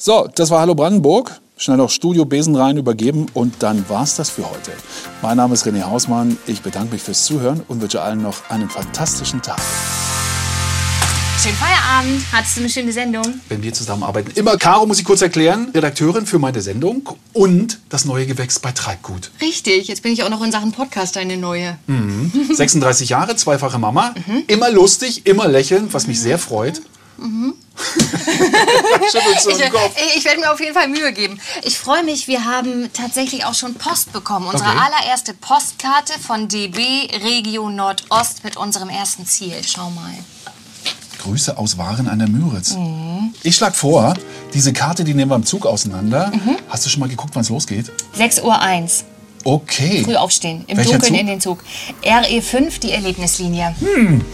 So, das war Hallo Brandenburg. Schnell noch Studio Besen rein übergeben und dann war's das für heute. Mein Name ist René Hausmann. Ich bedanke mich fürs Zuhören und wünsche allen noch einen fantastischen Tag. Schönen Feierabend. Hattest du eine schöne Sendung? Wenn wir zusammenarbeiten. Immer Caro, muss ich kurz erklären, Redakteurin für meine Sendung und das neue Gewächs bei Treibgut. Richtig, jetzt bin ich auch noch in Sachen Podcast eine neue. 36 Jahre, zweifache Mama. Immer lustig, immer lächeln, was mich sehr freut. Schüttelst du Ich, ich werde mir auf jeden Fall Mühe geben. Ich freue mich, wir haben tatsächlich auch schon Post bekommen. Unsere Okay. allererste Postkarte von DB Region Nordost mit unserem ersten Ziel. Schau mal. Grüße aus Waren an der Müritz. Mhm. Ich schlage vor, diese Karte, die nehmen wir im Zug auseinander. Hast du schon mal geguckt, wann es losgeht? 6.01 Uhr. Okay. Früh aufstehen. Im Welcher Dunkeln Zug? in den Zug. RE5, die Erlebnislinie.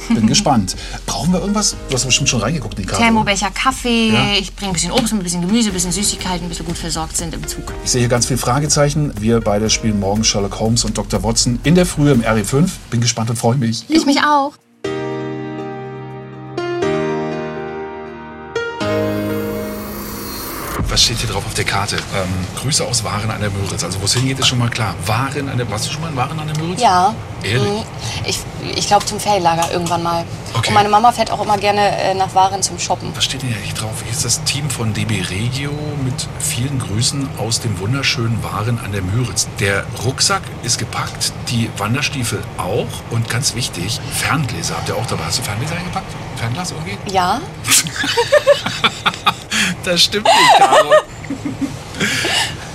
Bin gespannt. Brauchen wir irgendwas? Du hast bestimmt schon reingeguckt in die Karte. Thermobecher Kaffee. Ja. Ich bringe ein bisschen Obst, ein bisschen Gemüse, ein bisschen Süßigkeiten, bis wir gut versorgt sind im Zug. Ich sehe hier ganz viele Fragezeichen. Wir beide spielen morgen Sherlock Holmes und Dr. Watson in der Früh im RE5. Bin gespannt und freue mich. Ich mich auch. Was steht hier drauf auf der Karte? Ähm, Grüße aus Waren an der Müritz. Also wo es hingeht, ist schon mal klar. Waren an der... Warst du schon mal in Waren an der Müritz? Ja. Ehrlich? Mhm. Ich, ich glaube zum Ferienlager irgendwann mal. Okay. Und meine Mama fährt auch immer gerne äh, nach Waren zum Shoppen. Was steht denn hier eigentlich drauf? Hier ist das Team von DB Regio mit vielen Grüßen aus dem wunderschönen Waren an der Müritz. Der Rucksack ist gepackt, die Wanderstiefel auch und ganz wichtig, Ferngläser habt ihr auch dabei. Hast du Ferngläser eingepackt? Fernglas irgendwie? Ja? Das stimmt nicht, Caro.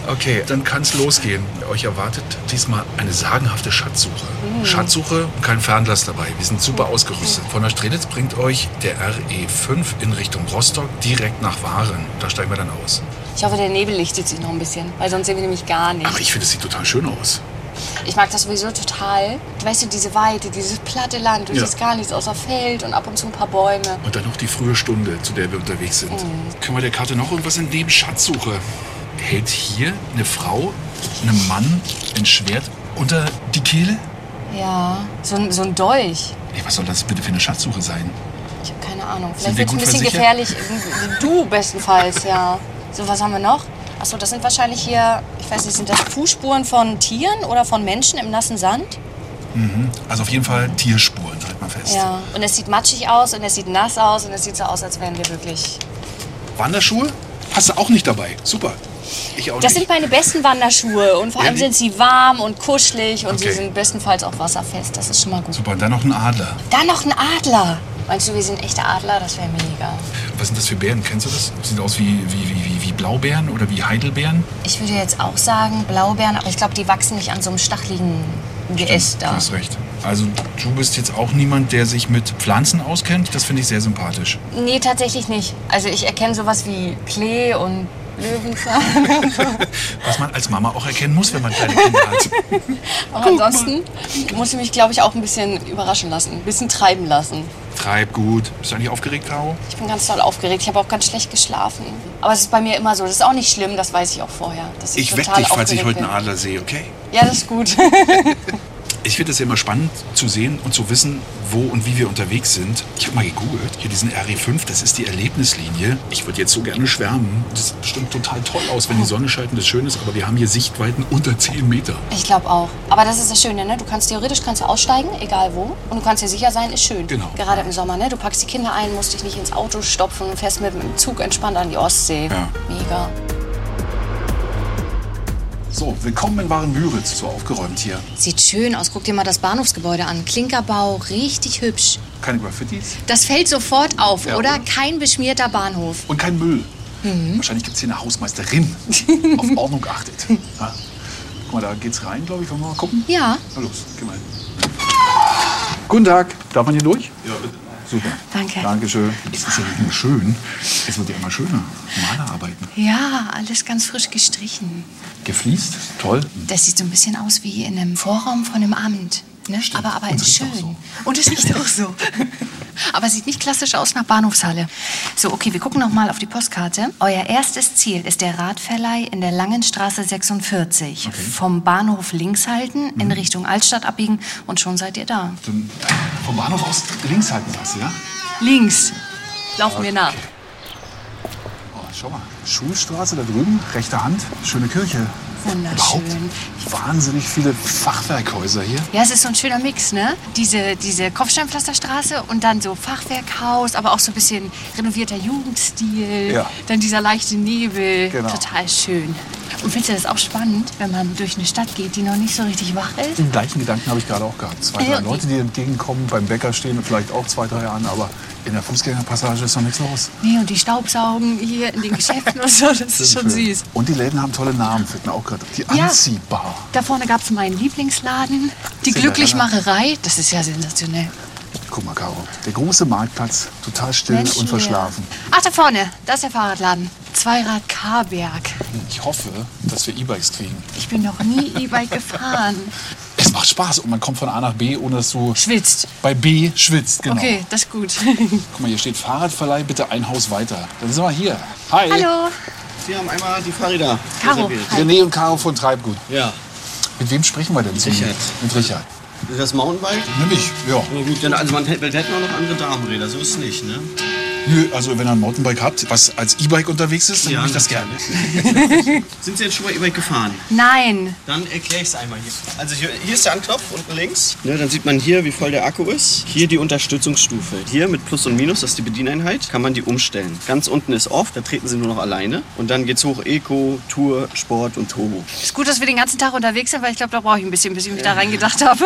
Okay, dann kann es losgehen. Euch erwartet diesmal eine sagenhafte Schatzsuche. Schatzsuche, kein Fernglas dabei. Wir sind super ausgerüstet. Von der Strelitz bringt euch der RE5 in Richtung Rostock direkt nach Waren. Da steigen wir dann aus. Ich hoffe, der Nebel lichtet sich noch ein bisschen, weil sonst sehen wir nämlich gar nicht. Aber ich finde, es sieht total schön aus. Ich mag das sowieso total. Weißt du, diese Weite, dieses platte Land, du Ja. siehst gar nichts außer Feld und ab und zu ein paar Bäume. Und dann noch die frühe Stunde, zu der wir unterwegs sind. Können wir der Karte noch irgendwas entnehmen? Schatzsuche. Hält hier eine Frau einem Mann ein Schwert unter die Kehle? Ja, so, ein- so ein Dolch. Nee, was soll das bitte für eine Schatzsuche sein? Ich habe keine Ahnung. Vielleicht wir wird es ein bisschen versichert? gefährlich. Du bestenfalls, ja. So, was haben wir noch? Achso, das sind wahrscheinlich hier, ich weiß nicht, sind das Fußspuren von Tieren oder von Menschen im nassen Sand? Also auf jeden Fall Tierspuren, halt mal fest. Ja. Und es sieht matschig aus und es sieht nass aus und es sieht so aus, als wären wir wirklich. Wanderschuhe? Hast du auch nicht dabei. Super. Ich auch Das nicht. sind meine besten Wanderschuhe und vor allem sind sie warm und kuschelig und Okay. sie sind bestenfalls auch wasserfest. Das ist schon mal gut. Super, und dann noch ein Adler. Dann noch ein Adler. Meinst du, wir sind echte Adler? Das wäre mega. Was sind das für Bären? Kennst du das? Sieht aus wie, wie, wie, wie, Blaubeeren oder wie Heidelbeeren? Ich würde jetzt auch sagen Blaubeeren, aber ich glaube, die wachsen nicht an so einem stacheligen Geäst Du da. hast recht. Also du bist jetzt auch niemand, der sich mit Pflanzen auskennt. Das finde ich sehr sympathisch. Nee, tatsächlich nicht. Also ich erkenne sowas wie Klee und Löwenzahn. Was man als Mama auch erkennen muss, wenn man kleine Kinder hat. Aber ansonsten muss ich mich, glaube ich, auch ein bisschen überraschen lassen. Ein bisschen treiben lassen. Treib gut. Bist du eigentlich aufgeregt, Caro? Ich bin ganz doll aufgeregt. Ich habe auch ganz schlecht geschlafen. Aber es ist bei mir immer so. Das ist auch nicht schlimm, das weiß ich auch vorher. Ich weck total dich, falls ich heute einen Adler sehe, okay? Ja, das ist gut. Ich finde es ja immer spannend zu sehen und zu wissen, wo und wie wir unterwegs sind. Ich habe mal gegoogelt. Hier diesen RE5, das ist die Erlebnislinie. Ich würde jetzt so gerne schwärmen. Das sieht bestimmt total toll aus, wenn die Sonne scheint und das schön ist. Aber wir haben hier Sichtweiten unter 10 Meter. Ich glaube auch. Aber das ist das Schöne, ne? Du kannst theoretisch kannst du aussteigen, egal wo. Und du kannst dir sicher sein, ist schön. Genau. Gerade im Sommer, ne? Du packst die Kinder ein, musst dich nicht ins Auto stopfen und fährst mit dem Zug entspannt an die Ostsee. Ja. Mega. So, willkommen in Warenmüritz. So aufgeräumt hier. Sieht schön aus. Guck dir mal das Bahnhofsgebäude an. Klinkerbau, richtig hübsch. Keine Graffitis Das fällt sofort auf, Ja, oder? oder? Kein beschmierter Bahnhof. und kein Müll. Wahrscheinlich gibt es hier eine Hausmeisterin, auf Ordnung achtet. Ja. Guck mal, da geht's rein, glaube ich. Wollen wir mal gucken? Ja, Na los, geh mal hin. Guten Tag. Darf man hier durch? Ja, bitte. Super. Danke. Dankeschön. Es ist ja nicht nur schön, es wird ja immer schöner. Malerarbeiten. ja, alles ganz frisch gestrichen. Gefliest, toll. Das sieht so ein bisschen aus wie in einem Vorraum von einem Amt. Ne? Aber, aber riecht schön. so. Und es riecht auch so. Aber sieht nicht klassisch aus nach Bahnhofshalle. So, okay, wir gucken noch mal auf die Postkarte. Euer erstes Ziel ist der Radverleih in der Langenstraße 46. Vom Bahnhof links halten, Mhm. in Richtung Altstadt abbiegen und schon seid ihr da. Dann vom Bahnhof aus links halten, sagst du, ja? Links. Laufen wir nach. Oh, Schau mal, Schulstraße da drüben, rechte Hand, schöne Kirche. Wunderschön. wahnsinnig viele Fachwerkhäuser hier. Ja, es ist so ein schöner Mix, ne? Diese, diese Kopfsteinpflasterstraße und dann so Fachwerkhaus, aber auch so ein bisschen renovierter Jugendstil. Ja. Dann dieser leichte Nebel. Genau. Total schön. Und findest du das auch spannend, wenn man durch eine Stadt geht, die noch nicht so richtig wach ist? Den gleichen Gedanken habe ich gerade auch gehabt. Zwei, drei. Leute, die entgegenkommen, beim Bäcker stehen und vielleicht auch zwei, drei an, aber in der Fußgängerpassage ist noch nichts los. Nee, und die Staubsaugen hier in den Geschäften und so, das ist schon süß. Und die Läden haben tolle Namen, fällt mir auch gerade. Die Ja. Anziehbar. Da vorne gab es meinen Lieblingsladen, die. Glücklichmacherei. Das ist ja sensationell. Guck mal, Caro. Der große Marktplatz, total still Mensch, und verschlafen. hier. Ach, da vorne, das ist der Fahrradladen. Zweirad Karberg. Ich hoffe, dass wir E-Bikes kriegen. Ich bin noch nie E-Bike gefahren. Es macht Spaß und man kommt von A nach B, ohne dass du Schwitzt. bei B schwitzt. Genau. Okay, das ist gut. Guck mal, hier steht Fahrradverleih, bitte ein Haus weiter. Dann sind wir hier. Hi. Hallo. Sie haben einmal die Fahrräder. Caro. reserviert. René und Caro von Treibgut. Ja. Mit wem sprechen wir denn? Richard. Mit Richard. Ist das Mountainbike? Nämlich, ja. Ja, gut, denn also man hätte, wir hätten auch noch andere Damenräder, so ist es nicht, ne? Nö, also wenn ihr ein Mountainbike habt, was als E-Bike unterwegs ist, dann Ja, nehme ich das gerne. Sind Sie jetzt schon mal E-Bike gefahren? Nein. Dann erkläre ich es einmal hier. Also hier, hier ist der Anknopf unten links. Ne, dann sieht man hier, wie voll der Akku ist. Hier die Unterstützungsstufe. Hier mit Plus und Minus, das ist die Bedieneinheit, kann man die umstellen. Ganz unten ist Off, da treten Sie nur noch alleine. Und dann geht's hoch Eco, Tour, Sport und Turbo. Ist gut, dass wir den ganzen Tag unterwegs sind, weil ich glaube, da brauche ich ein bisschen, bis ich mich da reingedacht habe.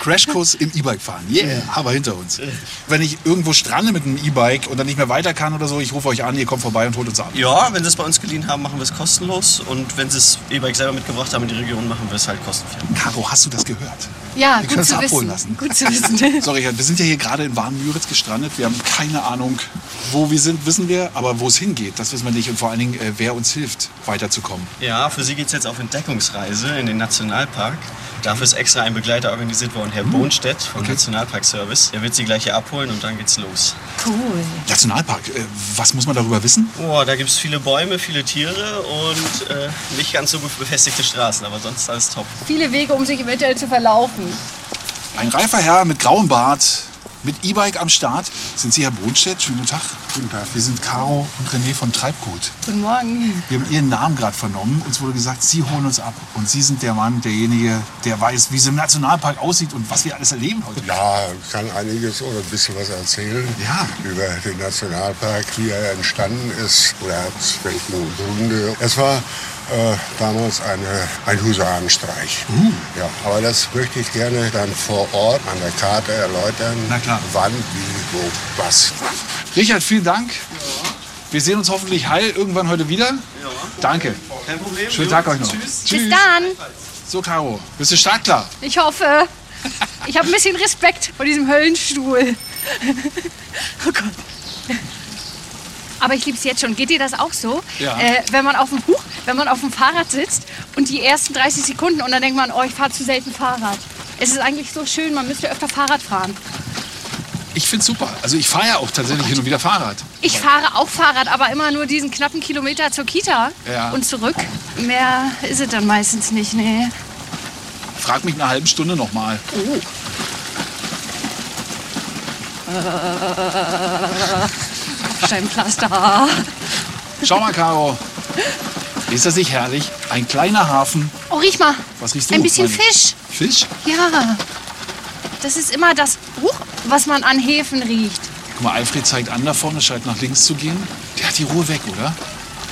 Crashkurs im E-Bike fahren. Yeah, aber hinter uns. Wenn ich irgendwo strande mit einem E-Bike und dann nicht mehr weiter kann oder so, ich rufe euch an, ihr kommt vorbei und holt uns ab. Ja, wenn Sie es bei uns geliehen haben, machen wir es kostenlos. Und wenn Sie das E-Bike selber mitgebracht haben in die Region, machen wir es halt kostenfrei. Caro, hast du das gehört? Ja, Wir können gut es zu abholen wissen. lassen. Gut zu wissen. Sorry, wir sind ja hier gerade in Warnmüritz gestrandet. Wir haben keine Ahnung, wo wir sind, wissen wir, aber wo es hingeht, das wissen wir nicht. Und vor allen Dingen, äh, wer uns hilft, weiterzukommen. Ja, für Sie geht es jetzt auf Entdeckungsreise in den Nationalpark. Dafür ist extra ein Begleiter organisiert worden, Herr Bohnstedt vom Nationalparkservice. Der wird Sie gleich hier abholen und dann geht's los. Cool. Nationalpark, äh, was muss man darüber wissen? Oh, da gibt es viele Bäume, viele Tiere und äh, nicht ganz so gut befestigte Straßen, aber sonst alles top. Viele Wege, um sich eventuell zu verlaufen. Ein reifer Herr mit grauem Bart, mit E-Bike am Start. Sind Sie Herr Bohnstedt? Schönen Tag. Guten Tag. Wir sind Caro und René von Treibgut. Guten Morgen. Wir haben Ihren Namen gerade vernommen. Uns wurde gesagt, Sie holen uns ab. Und Sie sind der Mann, derjenige, der weiß, wie es im Nationalpark aussieht und was wir alles erleben heute. Ja, ich kann einiges oder ein bisschen was erzählen Ja. über den Nationalpark, wie er entstanden ist oder aus welchen Gründe. Es war äh, damals eine, ein Husarenstreich. Ja, aber das möchte ich gerne dann vor Ort an der Karte erläutern. Na klar. Wann, wie, wo, was. Richard, vielen Dank. Wir sehen uns hoffentlich heil irgendwann heute wieder. Danke. Kein Problem. Schönen Tag euch noch. Tschüss. Bis dann. So, Caro, bist du startklar? Ich hoffe. Ich habe ein bisschen Respekt vor diesem Höllenstuhl. Oh Gott. Aber ich liebe es jetzt schon. Geht dir das auch so? Ja. Äh, wenn, man auf dem, Huch, wenn man auf dem Fahrrad sitzt und die ersten 30 Sekunden und dann denkt man, oh, ich fahre zu selten Fahrrad. Es ist eigentlich so schön, man müsste öfter Fahrrad fahren. Ich find's super. Also ich fahre ja auch tatsächlich hin und wieder Fahrrad. Ich fahre auch Fahrrad, aber immer nur diesen knappen Kilometer zur Kita Ja. und zurück. Mehr ist es dann meistens nicht, nee. Frag mich in einer halben Stunde nochmal. Steinpflaster. Schau mal, Caro. Ist das nicht herrlich? Ein kleiner Hafen. Oh, riech mal. Was riechst du? Ein bisschen Meine- Fisch. Fisch? Ja. Das ist immer das, Huch, was man an Häfen riecht. Guck mal, Alfred zeigt an da vorne, scheint nach links zu gehen. Der hat die Ruhe weg, oder?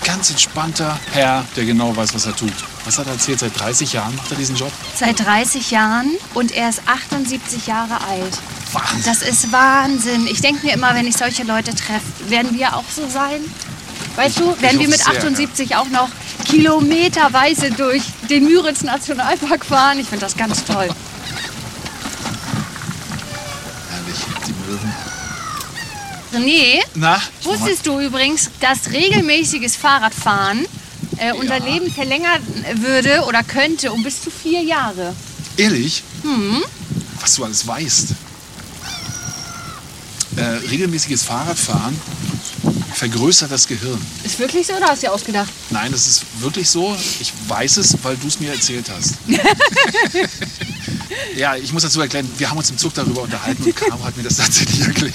Ganz entspannter Herr, der genau weiß, was er tut. Was hat er erzählt? Seit 30 Jahren macht er diesen Job? Seit 30 Jahren und er ist 78 Jahre alt. Wahnsinn. Das ist Wahnsinn. Ich denke mir immer, wenn ich solche Leute treffe, werden wir auch so sein? Weißt du, werden wir mit sehr, ja. 78 auch noch kilometerweise durch den Müritz Nationalpark fahren? Ich finde das ganz toll. Herrlich, die Möwen. René, Na? wusstest du übrigens, dass regelmäßiges Fahrradfahren äh, unser Leben verlängern würde oder könnte um bis zu vier Jahre? Ehrlich? Hm? Was du alles weißt. Äh, regelmäßiges Fahrradfahren vergrößert das Gehirn. Ist wirklich so oder hast du dir ausgedacht? Nein, das ist wirklich so. Ich weiß es, weil du es mir erzählt hast. ja, ich muss dazu erklären, wir haben uns im Zug darüber unterhalten und Caro hat mir das tatsächlich erklärt.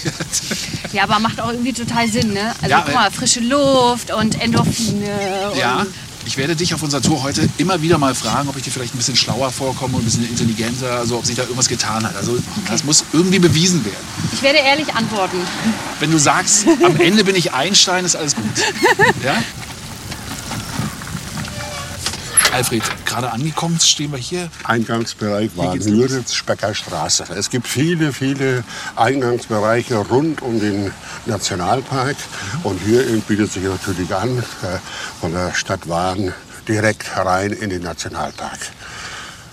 Ja, aber macht auch irgendwie total Sinn, ne? Also Ja, guck mal, frische Luft und Endorphine. Ja, Und ich werde dich auf unserer Tour heute immer wieder mal fragen, ob ich dir vielleicht ein bisschen schlauer vorkomme und ein bisschen intelligenter, also ob sich da irgendwas getan hat. Also das muss irgendwie bewiesen werden. ich werde ehrlich antworten. Wenn du sagst, am Ende bin ich Einstein, ist alles gut. Ja? Alfred, gerade angekommen stehen wir hier. Eingangsbereich war geht's Müritz, Specker Straße. Es gibt viele, viele Eingangsbereiche rund um den Nationalpark. Und hier bietet sich natürlich an, äh, von der Stadt Wahn direkt rein in den Nationalpark.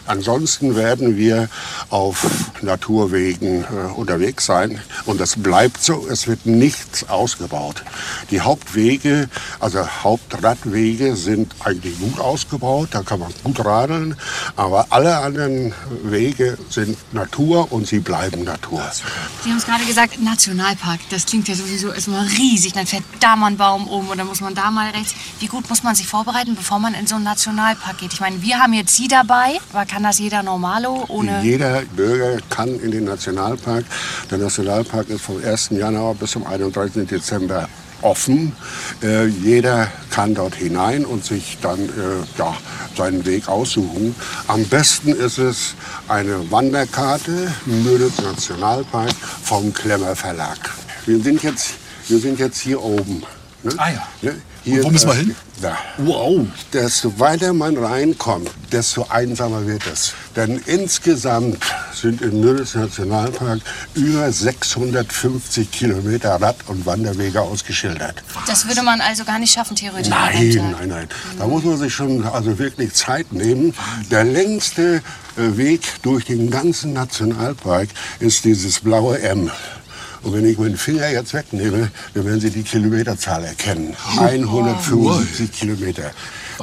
Ansonsten werden wir auf Naturwegen äh, unterwegs sein und das bleibt so. Es wird nichts ausgebaut. Die Hauptwege, also Hauptradwege sind eigentlich gut ausgebaut. Da kann man gut radeln. Aber alle anderen Wege sind Natur und sie bleiben Natur. Sie haben es gerade gesagt, Nationalpark. Das klingt ja sowieso erstmal riesig. Dann fährt da mal ein Baum um dann muss man da mal rechts. Wie gut muss man sich vorbereiten, bevor man in so einen Nationalpark geht? Ich meine, wir haben jetzt Sie dabei, aber kann das jeder Normalo ohne... Jeder Bürger kann in den Nationalpark. Der Nationalpark ist vom 1. Januar bis zum 31. Dezember offen. Äh, jeder kann dort hinein und sich dann äh, ja, seinen Weg aussuchen. Am besten ist es eine Wanderkarte Müritz Nationalpark vom Klemmer Verlag. Wir sind jetzt, wir sind jetzt hier oben. Ne? Ah ja. Ne? Und wo müssen wir hin? Da. Wow. Desto weiter man reinkommt, desto einsamer wird es. Denn insgesamt sind im Müritz Nationalpark über 650 Kilometer Rad- und Wanderwege ausgeschildert. Das würde man also gar nicht schaffen, theoretisch. Nein, nein, nein. Da muss man sich schon also wirklich Zeit nehmen. Der längste äh, Weg durch den ganzen Nationalpark ist dieses blaue M. Und wenn ich meinen Finger jetzt wegnehme, dann werden Sie die Kilometerzahl erkennen. 175 Kilometer.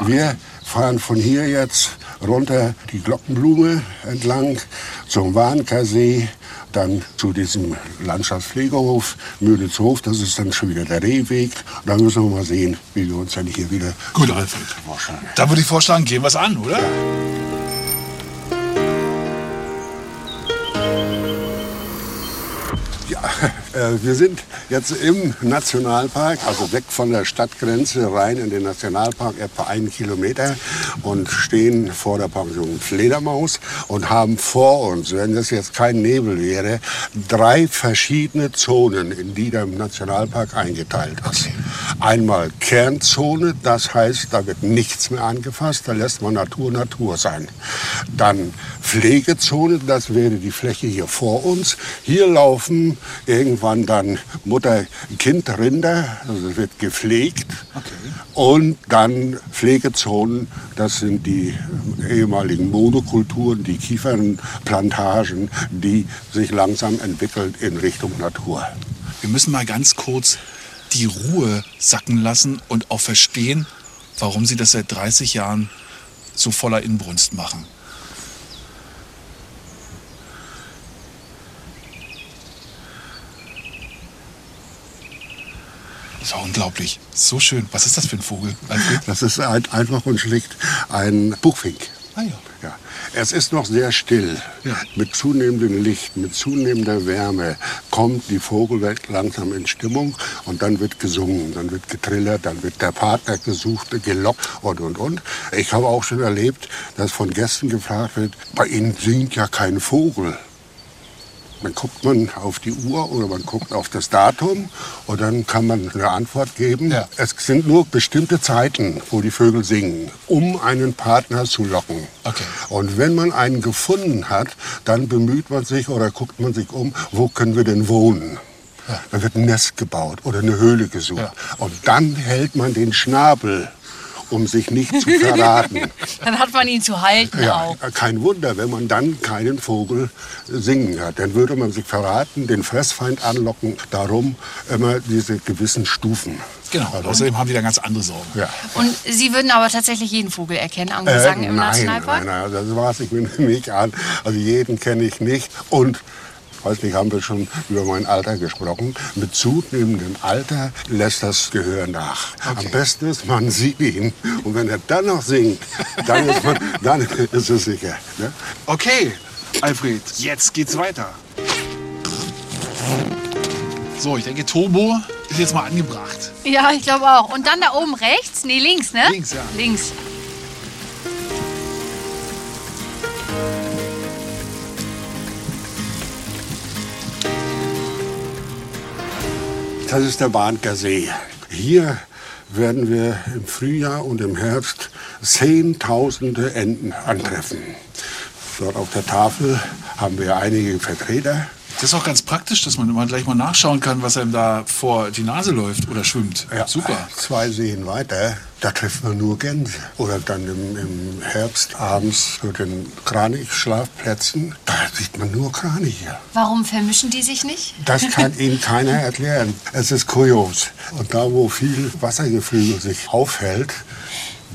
Wir fahren von hier jetzt runter die Glockenblume entlang zum Warnkersee, dann zu diesem Landschaftspflegehof Mühlitzhof. Das ist dann schon wieder der Rehweg. Und dann müssen wir mal sehen, wie wir uns dann hier wieder Gut, Alfred. Da würde ich vorschlagen, gehen wir es an, oder? Ja, Yeah. wir sind jetzt im Nationalpark, also weg von der Stadtgrenze rein in den Nationalpark, etwa einen Kilometer und stehen vor der Pension Fledermaus und haben vor uns, wenn das jetzt kein Nebel wäre, drei verschiedene Zonen, in die der Nationalpark eingeteilt ist. Einmal Kernzone, das heißt, da wird nichts mehr angefasst, da lässt man Natur Natur sein. Dann Pflegezone, das wäre die Fläche hier vor uns. Hier laufen irgendwann dann Mutter-Kind-Rinder, also es wird gepflegt. Und dann Pflegezonen, das sind die ehemaligen Monokulturen, die Kiefernplantagen, die sich langsam entwickeln in Richtung Natur. Wir müssen mal ganz kurz die Ruhe sacken lassen und auch verstehen, warum Sie das seit 30 Jahren so voller Inbrunst machen. Das war unglaublich. So schön. Was ist das für ein Vogel, Alfred? Das ist ein, einfach und schlicht ein Buchfink. Ah ja. Ja. Es ist noch sehr still. Ja. Mit zunehmendem Licht, mit zunehmender Wärme kommt die Vogelwelt langsam in Stimmung und dann wird gesungen, dann wird getrillert, dann wird der Partner gesucht, gelockt und und und. Ich habe auch schon erlebt, dass von Gästen gefragt wird, bei Ihnen singt ja kein Vogel. Dann guckt man auf die Uhr oder man guckt auf das Datum und dann kann man eine Antwort geben. Ja. Es sind nur bestimmte Zeiten, wo die Vögel singen, um einen Partner zu locken. Okay. Und wenn man einen gefunden hat, dann bemüht man sich oder guckt man sich um, wo können wir denn wohnen? Dann wird ein Nest gebaut oder eine Höhle gesucht. Ja. Und dann hält man den Schnabel, um sich nicht zu verraten. Dann hat man ihn zu halten Ja, auch. kein Wunder, wenn man dann keinen Vogel singen hat. Dann würde man sich verraten, den Fressfeind anlocken. Darum immer diese gewissen Stufen. Genau. Außerdem haben die da ganz andere Sorgen. Ja. Und Sie würden aber tatsächlich jeden Vogel erkennen am Äh, im nein, Nationalpark? nein, nein, das weiß ich mir nicht an. Also jeden kenne ich nicht. Und weiß nicht, haben wir schon über mein Alter gesprochen. Mit zunehmendem Alter lässt das Gehör nach. Am besten ist, man sieht ihn. Und wenn er dann noch singt, dann ist, man, dann ist es sicher. Ne? Okay, Alfred, jetzt geht's weiter. So, ich denke, Turbo ist jetzt mal angebracht. Ja, ich glaube auch. Und dann da oben rechts? Nee, links, ne? Links, ja. Links. Das ist der Barnker See. Hier werden wir im Frühjahr und im Herbst Zehntausende Enten antreffen. Dort auf der Tafel haben wir einige Vertreter. Das ist auch ganz praktisch, dass man immer gleich mal nachschauen kann, was einem da vor die Nase läuft oder schwimmt. Super. Zwei Seen weiter, da trifft man nur Gänse. Oder dann im, im Herbst abends zu den Kranichschlafplätzen, da sieht man nur Kraniche. Warum vermischen die sich nicht? Das kann Ihnen keiner erklären. Es ist kurios. Und da, wo viel Wassergeflügel sich aufhält,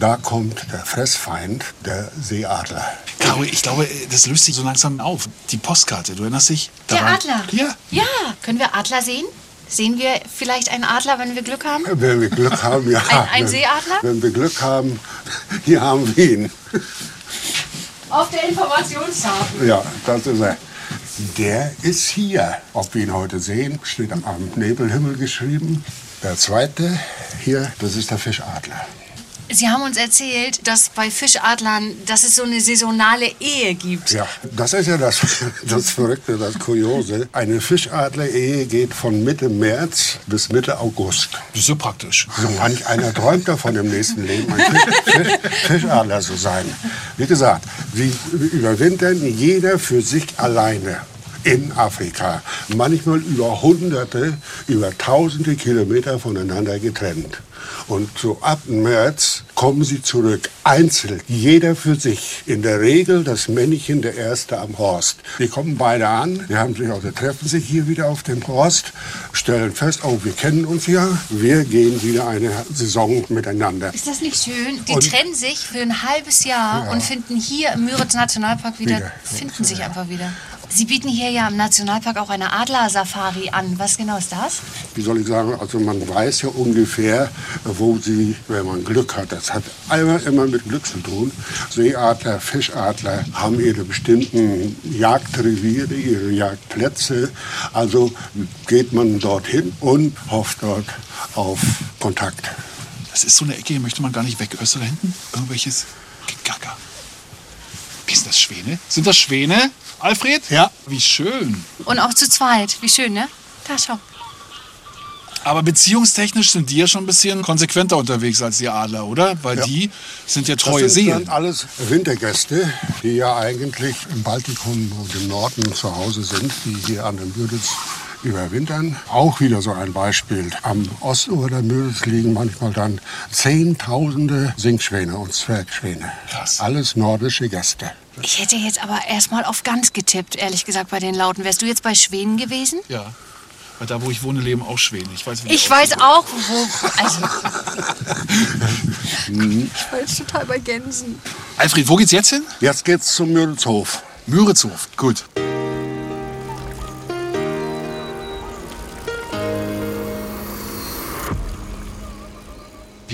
da kommt der Fressfeind, der Seeadler. Caro, ich glaube, das löst sich so langsam auf. Die Postkarte, du erinnerst dich? Da Der Adler. Ja. Ja. Können wir Adler sehen? Sehen wir vielleicht einen Adler, wenn wir Glück haben? Wenn wir Glück haben, ja. Ein- ein Seeadler? Wenn wir Glück haben, hier haben wir ihn. Auf der Informationstafel. Ja, das ist er. Der ist hier. Ob wir ihn heute sehen, steht am, am Nebelhimmel geschrieben. Der zweite hier, das ist der Fischadler. Sie haben uns erzählt, dass bei Fischadlern, dass es so eine saisonale Ehe gibt. Ja, das ist ja das, das Verrückte, das Kuriose. Eine Fischadler-Ehe geht von Mitte März bis Mitte August. Das ist so praktisch. So manch einer träumt davon im nächsten Leben, ein Fisch, Fisch, Fischadler zu sein. Wie gesagt, sie überwintern jeder für sich alleine in Afrika. Manchmal über Hunderte, über Tausende Kilometer voneinander getrennt. Und so ab März kommen sie zurück, einzeln, jeder für sich. In der Regel das Männchen, der Erste am Horst. Die kommen beide an, die haben sich also, treffen sich hier wieder auf dem Horst, stellen fest, oh, wir kennen uns ja, wir gehen wieder eine Saison miteinander. Ist das nicht schön? Die Und- trennen sich für ein halbes Jahr und finden hier im Müritz Nationalpark wieder, Wieder. finden sich einfach wieder. Sie bieten hier ja im Nationalpark auch eine Adler-Safari an. Was genau ist das? Wie soll ich sagen, also man weiß ja ungefähr, wo sie, wenn man Glück hat, das hat immer, immer mit Glück zu tun. Seeadler, Fischadler haben ihre bestimmten Jagdreviere, ihre Jagdplätze. Also geht man dorthin und hofft dort auf Kontakt. Das ist so eine Ecke, hier möchte man gar nicht weg. Hörst du da hinten? Irgendwelches Gegacker. Wie ist das Schwäne? Sind das Schwäne, Alfred? Ja. Wie schön. Und auch zu zweit. Wie schön, ne? Da, schau. Aber beziehungstechnisch sind die ja schon ein bisschen konsequenter unterwegs als die Adler, oder? Weil Ja. die sind ja treue das sind Seelen. dann alles Wintergäste, die ja eigentlich im Baltikum und im Norden zu Hause sind, die hier an der Müritz überwintern. Auch wieder so ein Beispiel. Am Ostufer der Müritz liegen manchmal dann Zehntausende Singschwäne und Zwergschwäne. Krass. Alles nordische Gäste. Ich hätte jetzt aber erstmal auf ganz getippt, ehrlich gesagt, bei den Lauten. Wärst du jetzt bei Schwänen gewesen? Ja. Weil da, wo ich wohne, leben auch Schwäne. Ich weiß, Ich weiß auch, wo. Also. ich war jetzt total bei Gänsen. Alfred, wo geht's jetzt hin? Jetzt geht's zum Müritzhof. Müritzhof. Gut.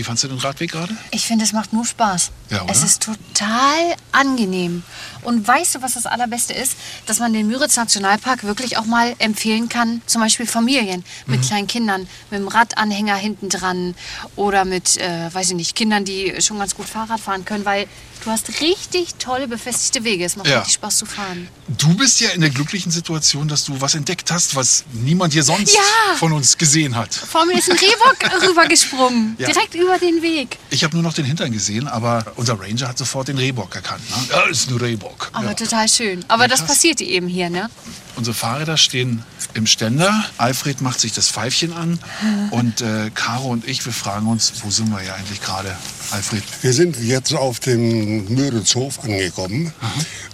Wie fandst du den Radweg gerade? Ich finde, es macht nur Spaß. Ja, oder? Es ist total angenehm. Und weißt du, was das Allerbeste ist? Dass man den Müritz Nationalpark wirklich auch mal empfehlen kann, zum Beispiel Familien Mhm. mit kleinen Kindern, mit dem Radanhänger hinten dran oder mit, äh, weiß ich nicht, Kindern, die schon ganz gut Fahrrad fahren können, weil du hast richtig tolle befestigte Wege. Es macht Ja. richtig Spaß zu fahren. Du bist ja in der glücklichen Situation, dass du was entdeckt hast, was niemand hier sonst Ja. von uns gesehen hat. Vor mir ist ein Rehbock rübergesprungen, Ja. direkt über den Weg. Ich habe nur noch den Hintern gesehen, aber unser Ranger hat sofort den Rehbock erkannt. Ne? Ja, ist ein Rehbock. Aber ja. total schön. Aber Ja, das krass. passiert eben hier, ne? Unsere Fahrräder stehen im Ständer. Alfred macht sich das Pfeifchen an. Und äh, Caro und ich, wir fragen uns, wo sind wir hier eigentlich gerade, Alfred? Wir sind jetzt auf dem Müritzhof angekommen.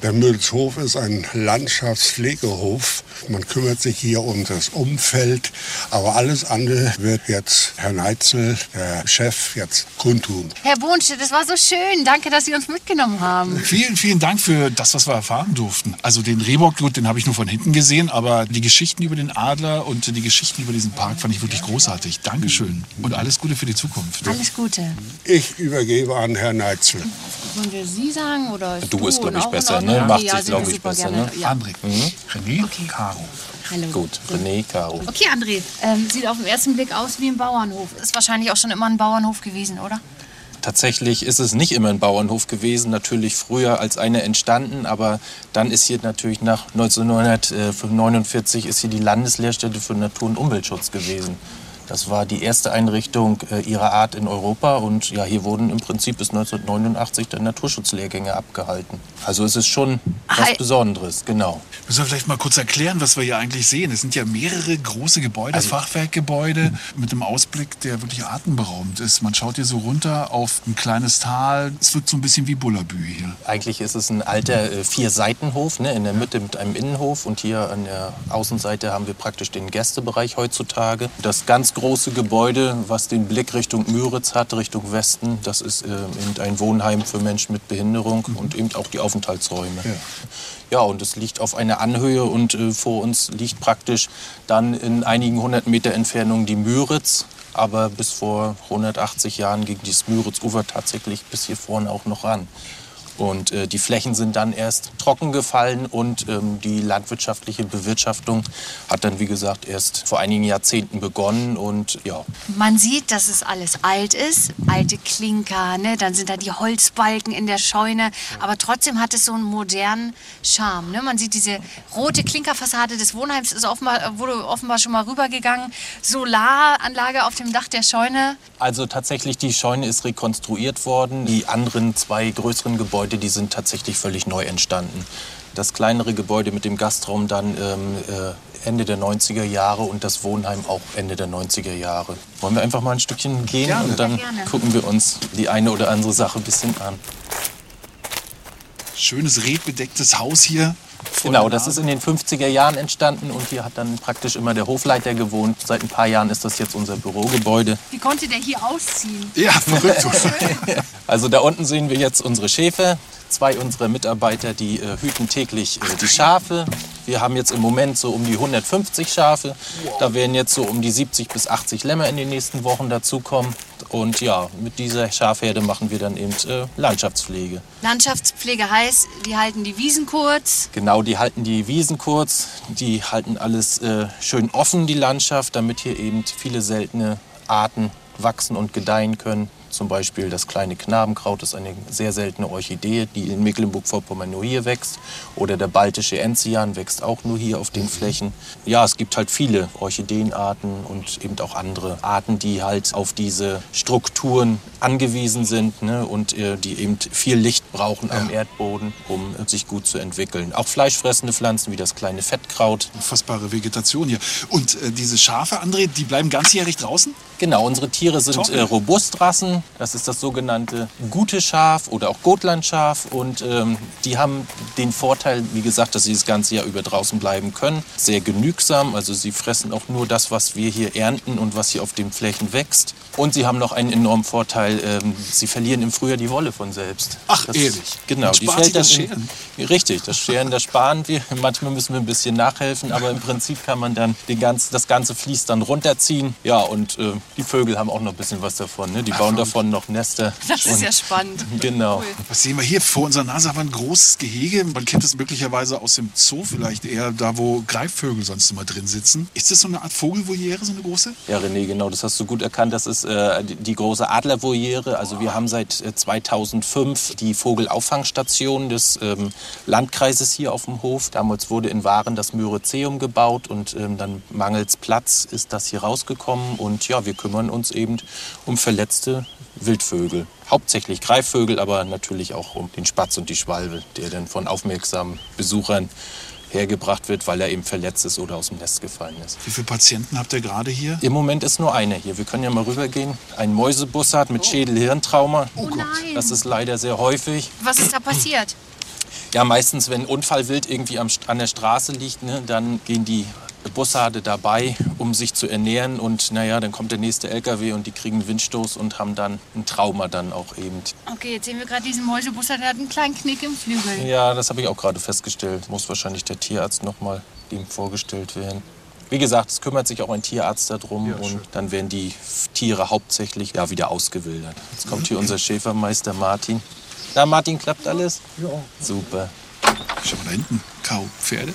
Der Müritzhof ist ein Landschaftspflegehof. Man kümmert sich hier um das Umfeld, aber alles andere wird jetzt Herr Neitzel, der Chef, jetzt kundtun. Herr Bohnstedt, das war so schön. Danke, dass Sie uns mitgenommen haben. Vielen, vielen Dank für das, was wir erfahren durften. Also den Rehbock, gut, den habe ich nur von hinten gesehen, aber die Geschichten über den Adler und die Geschichten über diesen Park fand ich wirklich großartig. Dankeschön und alles Gute für die Zukunft. Alles Gute. Ich übergebe an Herrn Neitzel. Wollen wir Sie sagen oder ist Du ist, und glaub ich, besser, ne? Macht ja, sich, sind glaub wir ich, besser, gerne. ne? Ja. André, René, Okay. Caro. Hallo. Gut, René, Caro. Okay, André, ähm, sieht auf den ersten Blick aus wie ein Bauernhof. Ist wahrscheinlich auch schon immer ein Bauernhof gewesen, oder? Tatsächlich ist es nicht immer ein Bauernhof gewesen, natürlich früher als einer entstanden, aber dann ist hier natürlich nach 1949 ist hier die Landeslehrstätte für Natur- und Umweltschutz gewesen. Das war die erste Einrichtung äh, ihrer Art in Europa und ja, hier wurden im Prinzip bis 1989 dann Naturschutzlehrgänge abgehalten. Also es ist schon was Hi. Besonderes, genau. Müssen wir vielleicht mal kurz erklären, was wir hier eigentlich sehen. Es sind ja mehrere große Gebäude, Fachwerkgebäude mit einem Ausblick, der wirklich atemberaubend ist. Man schaut hier so runter auf ein kleines Tal. Es wirkt so ein bisschen wie Bullabü hier. Eigentlich ist es ein alter äh, Vier-Seitenhof, ne, in der Mitte mit einem Innenhof und hier an der Außenseite haben wir praktisch den Gästebereich heutzutage. Das ganz große Gebäude, was den Blick Richtung Müritz hat, Richtung Westen, das ist äh, eben ein Wohnheim für Menschen mit Behinderung und eben auch die Aufenthaltsräume. Ja. Ja, und es liegt auf einer Anhöhe und äh, vor uns liegt praktisch dann in einigen hundert Meter Entfernung die Müritz. Aber bis vor 180 Jahren ging dieses Müritzufer tatsächlich bis hier vorne auch noch ran. Und äh, die Flächen sind dann erst trocken gefallen und ähm, die landwirtschaftliche Bewirtschaftung hat dann, wie gesagt, erst vor einigen Jahrzehnten begonnen. Und ja, Man sieht, dass es alles alt ist, alte Klinker, ne? dann sind da die Holzbalken in der Scheune, aber trotzdem hat es so einen modernen Charme. Ne? Man sieht diese rote Klinkerfassade des Wohnheims, ist offenbar, wurde offenbar schon mal rübergegangen. Solaranlage auf dem Dach der Scheune. Also tatsächlich, die Scheune ist rekonstruiert worden. Die anderen zwei größeren Gebäude, die sind tatsächlich völlig neu entstanden. Das kleinere Gebäude mit dem Gastraum dann ähm, äh, Ende der 90er Jahre und das Wohnheim auch Ende der 90er Jahre. Wollen wir einfach mal ein Stückchen gehen Gerne. und dann gucken wir uns die eine oder andere Sache ein bisschen an. Schönes redbedecktes Haus hier. Genau, das ist in den 50er Jahren entstanden und hier hat dann praktisch immer der Hofleiter gewohnt. Seit ein paar Jahren ist das jetzt unser Bürogebäude. Wie konnte der hier ausziehen? Ja, verrückt. Also da unten sehen wir jetzt unsere Schäfer. Zwei unserer Mitarbeiter, die äh, hüten täglich äh, die Schafe. Wir haben jetzt im Moment so um die 150 Schafe. Da werden jetzt so um die 70 bis 80 Lämmer in den nächsten Wochen dazukommen. Und ja, mit dieser Schafherde machen wir dann eben äh, Landschaftspflege. Landschaftspflege heißt, die halten die Wiesen kurz. Genau, die halten die Wiesen kurz, die halten alles äh, schön offen, die Landschaft, damit hier eben viele seltene Arten wachsen und gedeihen können. Zum Beispiel das kleine Knabenkraut ist eine sehr seltene Orchidee, die in Mecklenburg-Vorpommern nur hier wächst. Oder der baltische Enzian wächst auch nur hier auf den Flächen. Ja, es gibt halt viele Orchideenarten und eben auch andere Arten, die halt auf diese Strukturen angewiesen sind ne, und äh, die eben viel Licht brauchen am Erdboden, um sich gut zu entwickeln. Auch fleischfressende Pflanzen wie das kleine Fettkraut. Unfassbare Vegetation hier. Und äh, diese Schafe, André, die bleiben ganzjährig draußen? Genau, unsere Tiere sind äh, Robustrassen. Das ist das sogenannte gute Schaf oder auch Gotlandschaf. Und ähm, die haben den Vorteil, wie gesagt, dass sie das ganze Jahr über draußen bleiben können. Sehr genügsam, also sie fressen auch nur das, was wir hier ernten und was hier auf den Flächen wächst. Und sie haben noch einen enormen Vorteil, ähm, sie verlieren im Frühjahr die Wolle von selbst. Ach, das, ehrlich? Genau, die fällt dann das in- Scheren? Richtig, das Scheren, das sparen wir. Manchmal müssen wir ein bisschen nachhelfen, aber im Prinzip kann man dann den ganz, das ganze Vlies dann runterziehen. Ja, und äh, die Vögel haben auch noch ein bisschen was davon. Ne? Die bauen verrückt. Davon noch Nester. Das ist Und- ja spannend. Genau. Was sehen wir hier? Vor unserer Nase haben wir ein großes Gehege. Man kennt es möglicherweise aus dem Zoo, vielleicht eher da, wo Greifvögel sonst immer drin sitzen. Ist das so eine Art Vogelvoliere, so eine große? Ja, René, genau, das hast du gut erkannt. Das ist äh, die, große Adlervoliere. Also wir haben seit äh, 2005 die Vogelauffangstation des ähm, Landkreises hier auf dem Hof. Damals wurde in Waren das Myrizeum gebaut und ähm, dann mangels Platz ist das hier rausgekommen. Und ja, wir kümmern uns eben um verletzte Wildvögel. Hauptsächlich Greifvögel, aber natürlich auch um den Spatz und die Schwalbe, der dann von aufmerksamen Besuchern hergebracht wird, weil er eben verletzt ist oder aus dem Nest gefallen ist. Wie viele Patienten habt ihr gerade hier? Im Moment ist nur einer hier. Wir können ja mal rübergehen. Ein Mäusebussard mit Schädel-Hirntrauma. Oh nein. Das ist leider sehr häufig. Was ist da passiert? Ja, meistens, wenn Unfallwild irgendwie am, an der Straße liegt, ne, dann gehen die Bussarde dabei, um sich zu ernähren. Und naja, dann kommt der nächste LKW und die kriegen einen Windstoß und haben dann ein Trauma dann auch eben. Okay, jetzt sehen wir gerade diesen Mäusebusser, der hat einen kleinen Knick im Flügel. Ja, das habe ich auch gerade festgestellt. Muss wahrscheinlich der Tierarzt nochmal ihm vorgestellt werden. Wie gesagt, es kümmert sich auch ein Tierarzt darum und dann werden die Tiere hauptsächlich ja, wieder ausgewildert. Jetzt kommt hier unser Schäfermeister Martin. Na, Martin, klappt alles? Ja. Super. Schau mal da hinten. Kau, Pferde.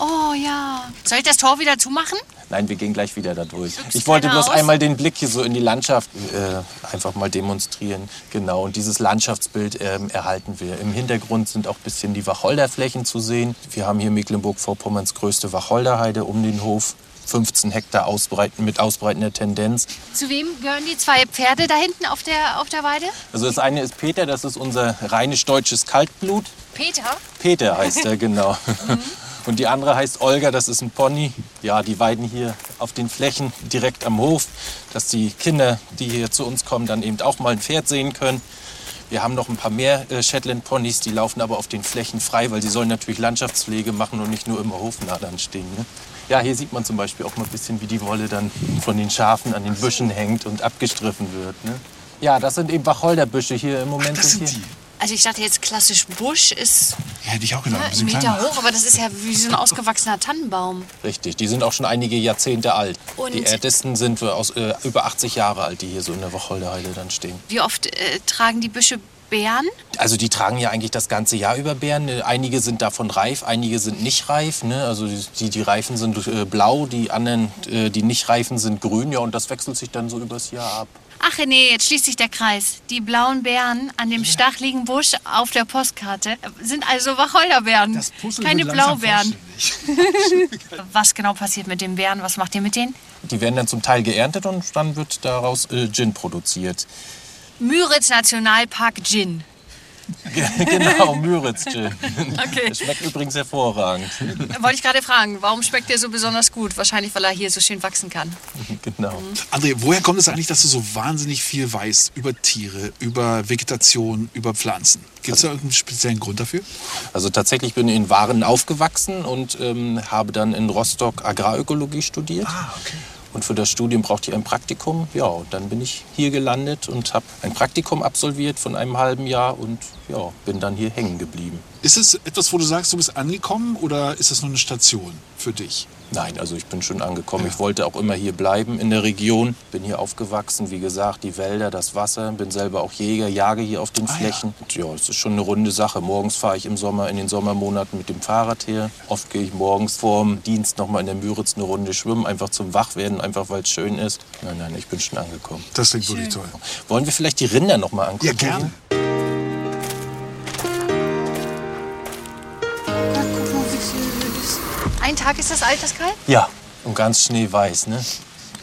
Oh ja. Soll ich das Tor wieder zumachen? Nein, wir gehen gleich wieder da durch. Ich wollte bloß aus? einmal den Blick hier so in die Landschaft äh, einfach mal demonstrieren. Genau, und dieses Landschaftsbild ähm, erhalten wir. Im Hintergrund sind auch ein bisschen die Wacholderflächen zu sehen. Wir haben hier Mecklenburg-Vorpommerns größte Wacholderheide um den Hof. 15 Hektar ausbreiten, mit ausbreitender Tendenz. Zu wem gehören die zwei Pferde da hinten auf der, auf der Weide? Also das eine ist Peter, das ist unser rheinisch-deutsches Kaltblut. Peter. Peter heißt er, genau. Und die andere heißt Olga, das ist ein Pony. Ja, die weiden hier auf den Flächen direkt am Hof, dass die Kinder, die hier zu uns kommen, dann eben auch mal ein Pferd sehen können. Wir haben noch ein paar mehr äh, Shetland-Ponys, die laufen aber auf den Flächen frei, weil sie sollen natürlich Landschaftspflege machen und nicht nur immer hofnah dann stehen. Ne? Ja, hier sieht man zum Beispiel auch mal ein bisschen, wie die Wolle dann von den Schafen an den Büschen hängt und abgestriffen wird. Ne? Ja, das sind eben Wacholderbüsche hier im Moment. Das sind hier. Also ich dachte jetzt klassisch Busch ist Ja, hätte ich auch gedacht. ja, ein bisschen Meter kleiner. hoch, aber das ist ja wie so ein ausgewachsener Tannenbaum. Richtig, die sind auch schon einige Jahrzehnte alt. Und- die ältesten sind wir aus äh, über 80 Jahre alt, die hier so in der Wacholderheide dann stehen. Wie oft äh, tragen die Büsche Beeren? Also die tragen ja eigentlich das ganze Jahr über Beeren. Äh, Einige sind davon reif, einige sind nicht reif. Ne? Also die, die, die reifen sind äh, blau, die anderen, äh, die nicht reifen, sind grün. Ja, und das wechselt sich dann so übers Jahr ab. Ach nee, jetzt schließt sich der Kreis. Die blauen Beeren an dem stachligen Busch auf der Postkarte sind also Wacholderbeeren, Das Puzzle keine Blaubeeren. Was genau passiert mit den Beeren? Was macht ihr mit denen? Die werden dann zum Teil geerntet und dann wird daraus äh, Gin produziert. Müritz Nationalpark Gin. genau, Müritz Gin. Okay. Das schmeckt übrigens hervorragend. Wollte ich gerade fragen, warum schmeckt der so besonders gut? Wahrscheinlich, weil er hier so schön wachsen kann. genau. André, woher kommt es eigentlich, dass du so wahnsinnig viel weißt über Tiere, über Vegetation, über Pflanzen? Gibt es da irgendeinen speziellen Grund dafür? Also tatsächlich bin ich in Waren aufgewachsen und ähm, habe dann in Rostock Agrarökologie studiert. Ah, okay. Und für das Studium brauchte ich ein Praktikum. Ja, und dann bin ich hier gelandet und habe ein Praktikum absolviert von einem halben Jahr und ja, bin dann hier hängen geblieben. Ist es etwas, wo du sagst, du bist angekommen oder ist das nur eine Station für dich? Nein, also ich bin schon angekommen. Ich wollte auch immer hier bleiben in der Region. Bin hier aufgewachsen, wie gesagt, die Wälder, das Wasser. Bin selber auch Jäger, jage hier auf den Ah, Flächen. Und ja, es ist schon eine runde Sache. Morgens fahre ich im Sommer, in den Sommermonaten mit dem Fahrrad her. Oft gehe ich morgens vorm Dienst noch mal in der Müritz eine Runde schwimmen, einfach zum Wachwerden, einfach weil es schön ist. Nein, nein, ich bin schon angekommen. Das klingt wirklich toll. Wollen wir vielleicht die Rinder noch mal angucken? Ja, gerne. Ein Tag ist das alt, das Kalb? Ja, und ganz schneeweiß, ne?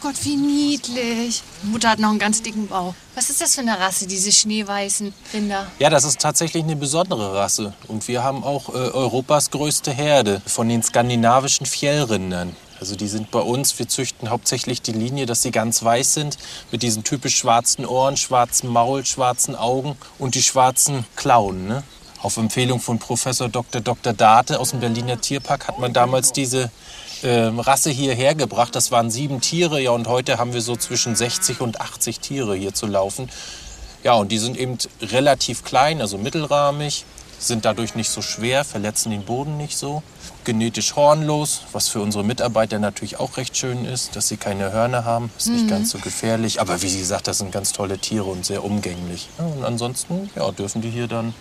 Gott, wie niedlich. Mutter hat noch einen ganz dicken Bauch. Was ist das für eine Rasse, diese schneeweißen Rinder? Ja, das ist tatsächlich eine besondere Rasse. Und wir haben auch äh, Europas größte Herde von den skandinavischen Fjellrindern. Also die sind bei uns, wir züchten hauptsächlich die Linie, dass sie ganz weiß sind, mit diesen typisch schwarzen Ohren, schwarzen Maul, schwarzen Augen und die schwarzen Klauen. Ne? Auf Empfehlung von Professor Dr. Dr. Date aus dem Berliner Tierpark hat man damals diese ähm, Rasse hierher gebracht. Das waren sieben Tiere, ja, und heute haben wir so zwischen 60 und 80 Tiere hier zu laufen. Ja, und die sind eben relativ klein, also mittelrahmig, sind dadurch nicht so schwer, verletzen den Boden nicht so. Genetisch hornlos, was für unsere Mitarbeiter natürlich auch recht schön ist, dass sie keine Hörner haben, ist nicht ganz so gefährlich. Aber wie gesagt, das sind ganz tolle Tiere und sehr umgänglich. Ja, und ansonsten ja, dürfen die hier dann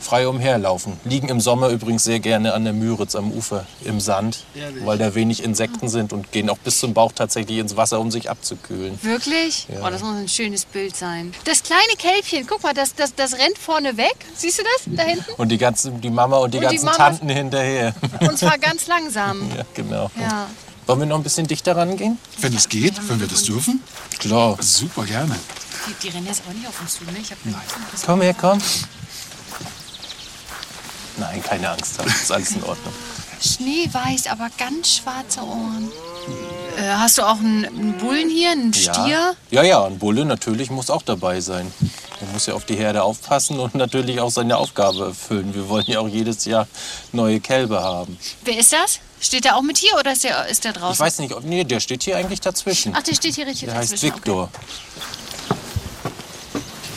frei umherlaufen. Liegen im Sommer übrigens sehr gerne an der Müritz am Ufer im Sand, weil da wenig Insekten sind und gehen auch bis zum Bauch tatsächlich ins Wasser, um sich abzukühlen. Wirklich? Ja. Oh, das muss ein schönes Bild sein. Das kleine Kälbchen, guck mal, das, das, das rennt vorne weg. Siehst du das da hinten? Und die, ganzen, die Mama und die Und die ganzen Mamas- Tanten hinterher. Und zwar ganz langsam. ja, genau. Ja. Wollen wir noch ein bisschen dichter rangehen? Wenn es geht, wenn wir das dürfen. Klar. Super gerne. Die, die rennen jetzt aber nicht auf uns zu, ne? Ich hab Nein. Komm her, komm. Nein, keine Angst haben. Ist alles in Ordnung. Schneeweiß, aber ganz schwarze Ohren. Äh, hast du auch einen, einen Bullen hier, einen Stier? Ja, ja, ein Bulle natürlich muss auch dabei sein. Er muss ja auf die Herde aufpassen und natürlich auch seine Aufgabe erfüllen. Wir wollen ja auch jedes Jahr neue Kälber haben. Wer ist das? Steht der auch mit hier oder ist der, ist der draußen? Ich weiß nicht, ob. Nee, der steht hier eigentlich dazwischen. Ach, der steht hier richtig Der heißt dazwischen. Viktor.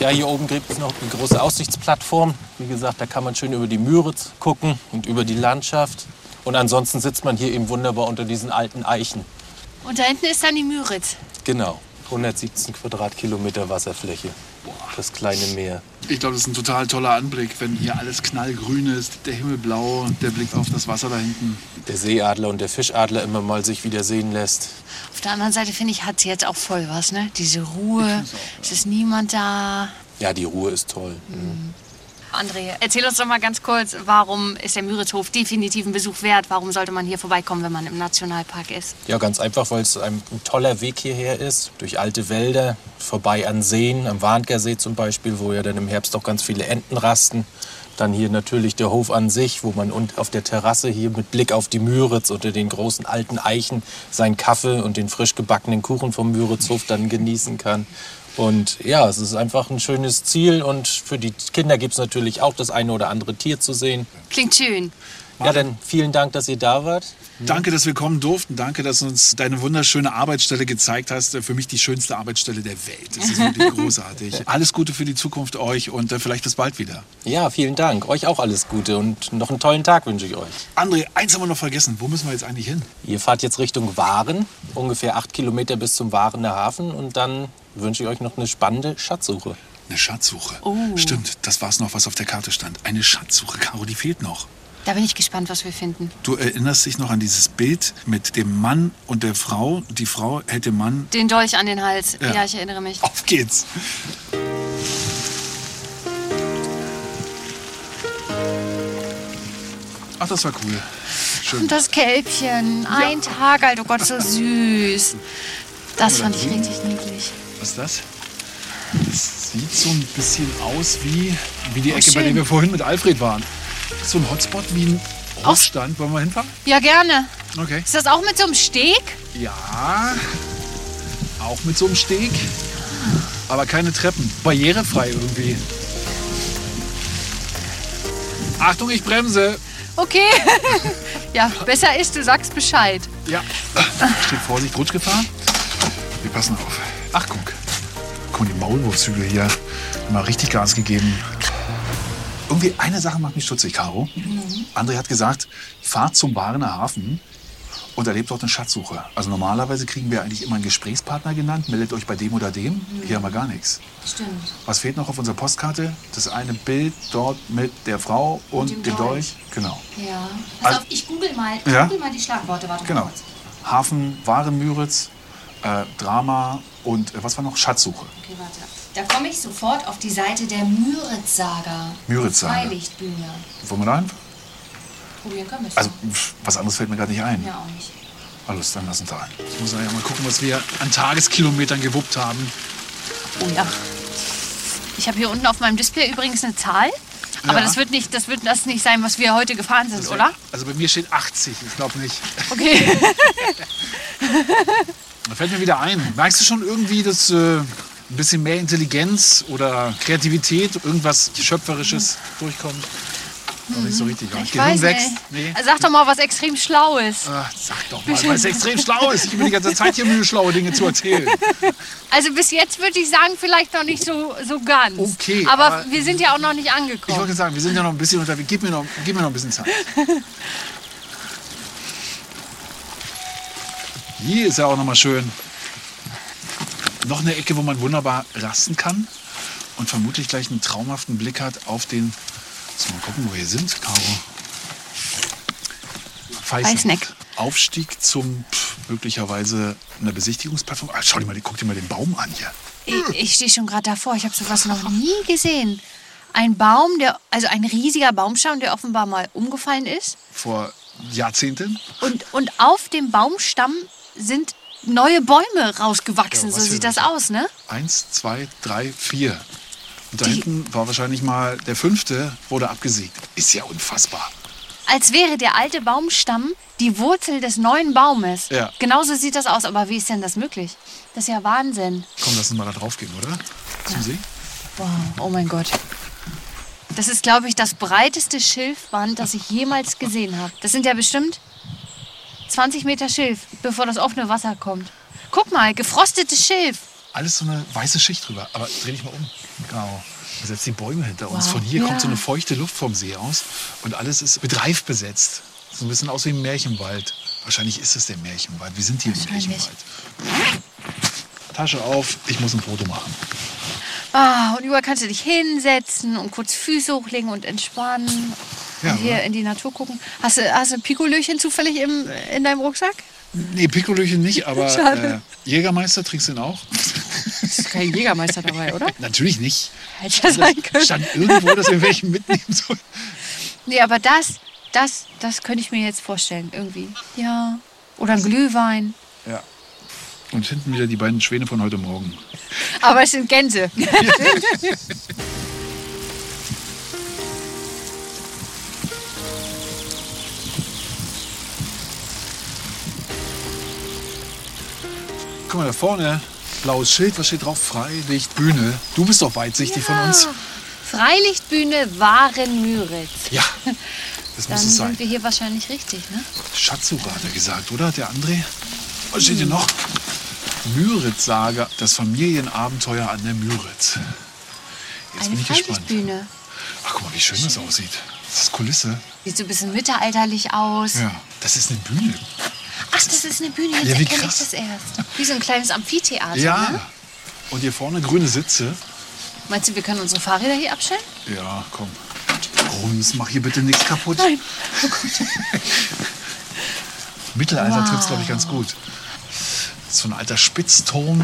Ja, hier oben gibt es noch eine große Aussichtsplattform. Wie gesagt, da kann man schön über die Müritz gucken und über die Landschaft. Und ansonsten sitzt man hier eben wunderbar unter diesen alten Eichen. Und da hinten ist dann die Müritz. Genau, 117 Quadratkilometer Wasserfläche. das kleine Meer. Ich glaube, das ist ein total toller Anblick, wenn hier alles knallgrün ist, der Himmel blau, der Blick auf das Wasser da hinten. Der Seeadler und der Fischadler immer mal sich wieder sehen lässt. Auf der anderen Seite finde ich, hat sie jetzt auch voll was, ne? Diese Ruhe, es ist niemand da. Ja, die Ruhe ist toll. Mhm. André, erzähl uns doch mal ganz kurz, warum ist der Müritzhof definitiv ein Besuch wert? Warum sollte man hier vorbeikommen, wenn man im Nationalpark ist? Ja, ganz einfach, weil es ein, ein toller Weg hierher ist. Durch alte Wälder, vorbei an Seen, am Warnkersee zum Beispiel, wo ja dann im Herbst auch ganz viele Enten rasten. Dann hier natürlich der Hof an sich, wo man auf der Terrasse hier mit Blick auf die Müritz unter den großen alten Eichen seinen Kaffee und den frisch gebackenen Kuchen vom Müritzhof dann genießen kann. Und ja, es ist einfach ein schönes Ziel und für die Kinder gibt es natürlich auch das eine oder andere Tier zu sehen. Klingt schön. Ja, dann vielen Dank, dass ihr da wart. Danke, dass wir kommen durften. Danke, dass du uns deine wunderschöne Arbeitsstelle gezeigt hast. Für mich die schönste Arbeitsstelle der Welt. Das ist wirklich großartig. Alles Gute für die Zukunft euch und äh, vielleicht bis bald wieder. Ja, vielen Dank. Euch auch alles Gute und noch einen tollen Tag wünsche ich euch. André, eins haben wir noch vergessen. Wo müssen wir jetzt eigentlich hin? Ihr fahrt jetzt Richtung Waren, ungefähr acht Kilometer bis zum Warener Hafen und dann wünsche ich euch noch eine spannende Schatzsuche. Eine Schatzsuche. Stimmt, das war es noch, was auf der Karte stand. Eine Schatzsuche, Caro, die fehlt noch. Da bin ich gespannt, was wir finden. Du erinnerst dich noch an dieses Bild mit dem Mann und der Frau. Die Frau hält dem Mann. Den Dolch an den Hals. Ja. Ja, ich erinnere mich. Auf geht's. Ach, das war cool. Schön. Und das Kälbchen. Ein Tag alt. Oh Gott, so süß. Das fand ich richtig niedlich. Was ist das? Das sieht so ein bisschen aus wie, wie die Oh, Ecke, bei schön. der wir vorhin mit Alfred waren. So ein Hotspot wie ein Hofstand. Wollen wir hinfahren? Ja, gerne. Okay. Ist das auch mit so einem Steg? Ja, auch mit so einem Steg. Aber keine Treppen. Barrierefrei irgendwie. Achtung, ich bremse. Okay. ja, besser ist, du sagst Bescheid. Ja. Steht Vorsicht, Rutschgefahr. Wir passen auf. Ach, guck. Guck mal, die Maulwurfshügel hier. Mal richtig Gas gegeben. Irgendwie eine Sache macht mich stutzig, Caro. André hat gesagt, fahrt zum Barener Hafen und erlebt dort eine Schatzsuche. Also normalerweise kriegen wir eigentlich immer einen Gesprächspartner genannt. Meldet euch bei dem oder dem. Hier haben wir gar nichts. Stimmt. Was fehlt noch auf unserer Postkarte? Das eine Bild dort mit der Frau und dem dem Dolch. Genau. Ja. Also- Pass auf, ich google mal, ich Ja? google mal die Schlagworte. Warte mal Genau. kurz. Hafen, Waren, Müritz, äh, Drama und äh, was war noch? Schatzsuche. Okay, warte. Da komme ich sofort auf die Seite der Müritz-Saga. Müritz-Saga. Freilichtbühne. Wollen wir da hin? Probieren können wir es. Also, was anderes fällt mir gerade nicht ein. ja, auch nicht. Alles, dann lass uns da rein. Ich muss ja mal gucken, was wir an Tageskilometern gewuppt haben. Oh ja. Ich habe hier unten auf meinem Display übrigens eine Zahl. Aber Ja. das wird nicht, das wird das nicht sein, was wir heute gefahren sind, oder? Also bei mir steht 80, ich glaube nicht. Okay. Da fällt mir wieder ein. Merkst du schon irgendwie, dass äh, ein bisschen mehr Intelligenz oder Kreativität, irgendwas Schöpferisches durchkommt? Noch nicht so richtig. aber Ich Gehirn weiß wächst. Nee. Sag doch mal was extrem Schlaues. Ach, sag doch mal, es extrem schlau ist. Ich bin die ganze Zeit hier müde, schlaue Dinge zu erzählen. Also bis jetzt würde ich sagen, vielleicht noch nicht so, so ganz. Okay, Aber, aber- wir sind ja auch noch nicht Ich angekommen. wollte sagen, wir sind ja noch ein bisschen unterwegs. Gib mir noch, gib mir noch ein bisschen Zeit. Hier ist ja auch noch mal schön. Noch eine Ecke, wo man wunderbar rasten kann und vermutlich gleich einen traumhaften Blick hat auf den. Lass mal gucken, wo wir sind, Caro. Weißneck. Aufstieg zum pff, möglicherweise einer Besichtigungsplattform. Ah, schau dir mal, guck dir mal den Baum an hier. Ich, ich stehe schon gerade davor. Ich habe sowas noch nie gesehen. Ein Baum, der, also ein riesiger Baumstamm, der offenbar mal umgefallen ist. Vor Jahrzehnten. Und, und auf dem Baumstamm sind neue Bäume rausgewachsen. Ja, so sieht das aus, ne? Eins, zwei, drei, vier. Und da Die- hinten war wahrscheinlich mal der fünfte, wurde abgesägt. Ist ja unfassbar. Als wäre der alte Baumstamm die Wurzel des neuen Baumes. Ja. Genauso sieht das aus. Aber wie ist denn das möglich? Das ist ja Wahnsinn. Komm, lass uns mal da drauf gehen, oder? Zum See? Wow, oh mein Gott. Das ist, glaube ich, das breiteste Schilfband, das ich jemals gesehen habe. Das sind ja bestimmt 20 Meter Schilf, bevor das offene Wasser kommt. Guck mal, gefrostetes Schilf. Alles so eine weiße Schicht drüber. Aber dreh dich mal um. Genau. Da setzt die Bäume hinter uns. Wow. Von hier Ja. kommt so eine feuchte Luft vom See aus. Und alles ist mit Reif besetzt. So ein bisschen aus wie ein Märchenwald. Wahrscheinlich ist es der Märchenwald. Wir sind hier im. Märchenwald. Tasche auf, ich muss ein Foto machen. Ah, und überall kannst du dich hinsetzen und kurz Füße hochlegen und entspannen. Ja, und hier oder? in die Natur gucken. Hast du, hast du ein Pikolöchen zufällig im, in deinem Rucksack? Nee, Pikolöchen nicht, aber äh, Jägermeister trinkst du den auch? Ist kein Jägermeister dabei, oder? Natürlich nicht. Hätte ja sein können. Stand irgendwo, dass wir welchen mitnehmen sollen. Nee, aber das, das, das könnte ich mir jetzt vorstellen, irgendwie. Ja. Oder ein Glühwein. Ja. Und hinten wieder die beiden Schwäne von heute Morgen. Aber es sind Gänse. Guck mal da vorne, blaues Schild, was steht drauf? Freilicht, Bühne. Du bist doch weitsichtig von uns. Freilichtbühne Waren-Müritz. Ja, das Dann muss es sein. sind wir hier wahrscheinlich richtig, ne? Schatzsucher hat er gesagt, oder? Der André? Was steht hier noch? Müritz-Saga, das Familienabenteuer an der Müritz. Jetzt Eine bin ich gespannt. Freilichtbühne. Ach, guck mal, wie schön das aussieht. Das ist Kulisse. Sieht so ein bisschen mittelalterlich aus. Ja, das ist eine Bühne. Ach, das ist eine Bühne. Jetzt Ja, wie erkenne ich krass. das erst. Wie so ein kleines Amphitheater. Ja. Ne? Und hier vorne grüne Sitze. Meinst du, wir können unsere Fahrräder hier abstellen? Ja, komm. Rums, mach hier bitte nichts kaputt. Nein. Mittelalter Wow. trifft's, glaube ich, ganz gut. So ein alter Spitzturm.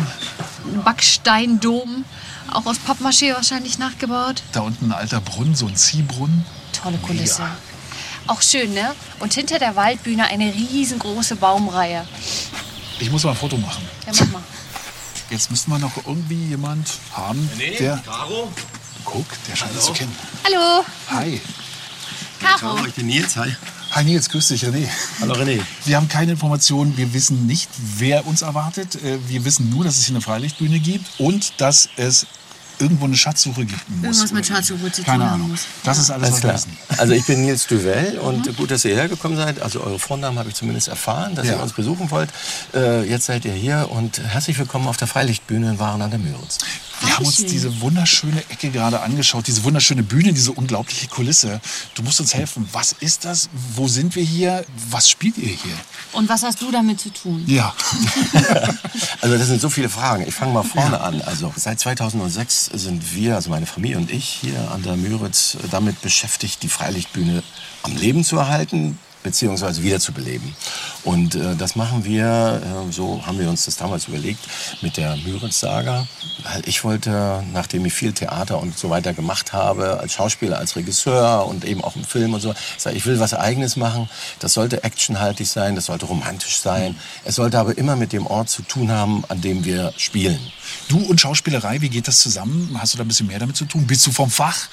Ein Backsteindom. Auch aus Pappmaché wahrscheinlich nachgebaut. Da unten ein alter Brunnen, so ein Ziehbrunnen. Tolle Kulisse. Mega. Auch schön, ne? Und hinter der Waldbühne eine riesengroße Baumreihe. Ich muss mal ein Foto machen. Ja, mach mal. Jetzt müssten wir noch irgendwie jemand haben, der. Caro? Guck, der scheint uns zu kennen. Hallo, Hi. Caro. ich bin Nils, hi. Hi Nils, grüß dich, René. Hallo René. Wir haben keine Informationen, wir wissen nicht, wer uns erwartet. Äh, Wir wissen nur, dass es hier eine Freilichtbühne gibt und dass es irgendwo eine Schatzsuche muss. Irgendwas mit. Schatzsuche zu Keine tun haben Ahnung. muss. Das ist alles, Alles klar. Also ich bin Nils Duvel und gut, dass ihr hergekommen seid. Also eure Vornamen habe ich zumindest erfahren, dass Ja. ihr uns besuchen wollt. Äh, jetzt seid ihr hier und herzlich willkommen auf der Freilichtbühne in Waren an der Müritz. Wir haben uns diese wunderschöne Ecke gerade angeschaut, diese wunderschöne Bühne, diese unglaubliche Kulisse. Du musst uns helfen. Was ist das? Wo sind wir hier? Was spielt ihr hier? Und was hast du damit zu tun? Ja. Also das sind so viele Fragen. Ich fange mal vorne an. Also seit 2006 sind wir, also meine Familie und ich hier an der Müritz damit beschäftigt, die Freilichtbühne am Leben zu erhalten beziehungsweise wiederzubeleben. Und äh, das machen wir, äh, so haben wir uns das damals überlegt, mit der Müritz-Saga. Ich wollte, nachdem ich viel Theater und so weiter gemacht habe, als Schauspieler, als Regisseur und eben auch im Film und so, ich will was Eigenes machen. Das sollte actionhaltig sein, das sollte romantisch sein. Es sollte aber immer mit dem Ort zu tun haben, an dem wir spielen. Du und Schauspielerei, wie geht das zusammen? Hast du da ein bisschen mehr damit zu tun? Bist du vom Fach?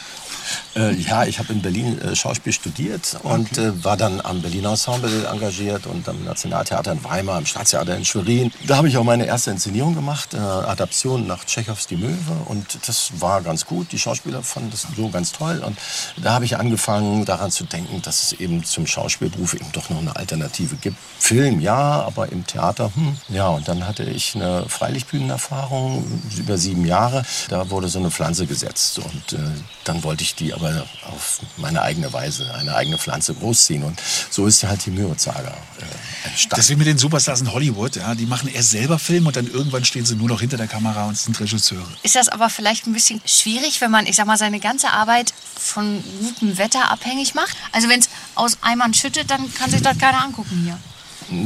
Äh, ja, ich habe in Berlin äh, Schauspiel studiert und äh, war dann am Berliner Ensemble engagiert und am Nationaltheater in Weimar, im Staatstheater in Schwerin. Da habe ich auch meine erste Inszenierung gemacht, äh, Adaption nach Tschechows Die Möwe und das war ganz gut. Die Schauspieler fanden das so ganz toll und da habe ich angefangen daran zu denken, dass es eben zum Schauspielberuf eben doch noch eine Alternative gibt. Film ja, aber im Theater, hm. ja und dann hatte ich eine Freilichtbühnenerfahrung über sieben Jahre. Da wurde so eine Pflanze gesetzt und äh, dann wollte ich die aber auf meine eigene Weise, eine eigene Pflanze großziehen. Und so ist halt die Müritz-Saga äh, entstanden. Deswegen mit den Superstars in Hollywood, ja, die machen erst selber Film und dann irgendwann stehen sie nur noch hinter der Kamera und sind Regisseure. Ist das aber vielleicht ein bisschen schwierig, wenn man, ich sag mal, seine ganze Arbeit von gutem Wetter abhängig macht? Also wenn es aus Eimern schüttet, dann kann sich das keiner angucken hier.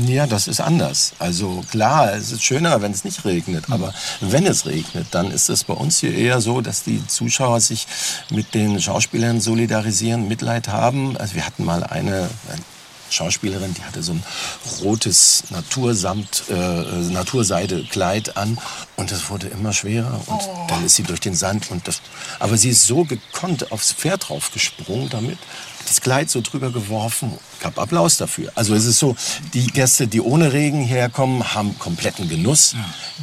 Ja, das ist anders. Also klar, es ist schöner, wenn es nicht regnet. Aber wenn es regnet, dann ist es bei uns hier eher so, dass die Zuschauer sich mit den Schauspielern solidarisieren, Mitleid haben. Also wir hatten mal eine, eine Schauspielerin, die hatte so ein rotes Natursamt, äh, Naturseidekleid an und das wurde immer schwerer und dann ist sie durch den Sand und das, aber sie ist so gekonnt aufs Pferd draufgesprungen damit, das Kleid so drüber geworfen, gab Applaus dafür. Also es ist so, die Gäste, die ohne Regen herkommen, haben kompletten Genuss.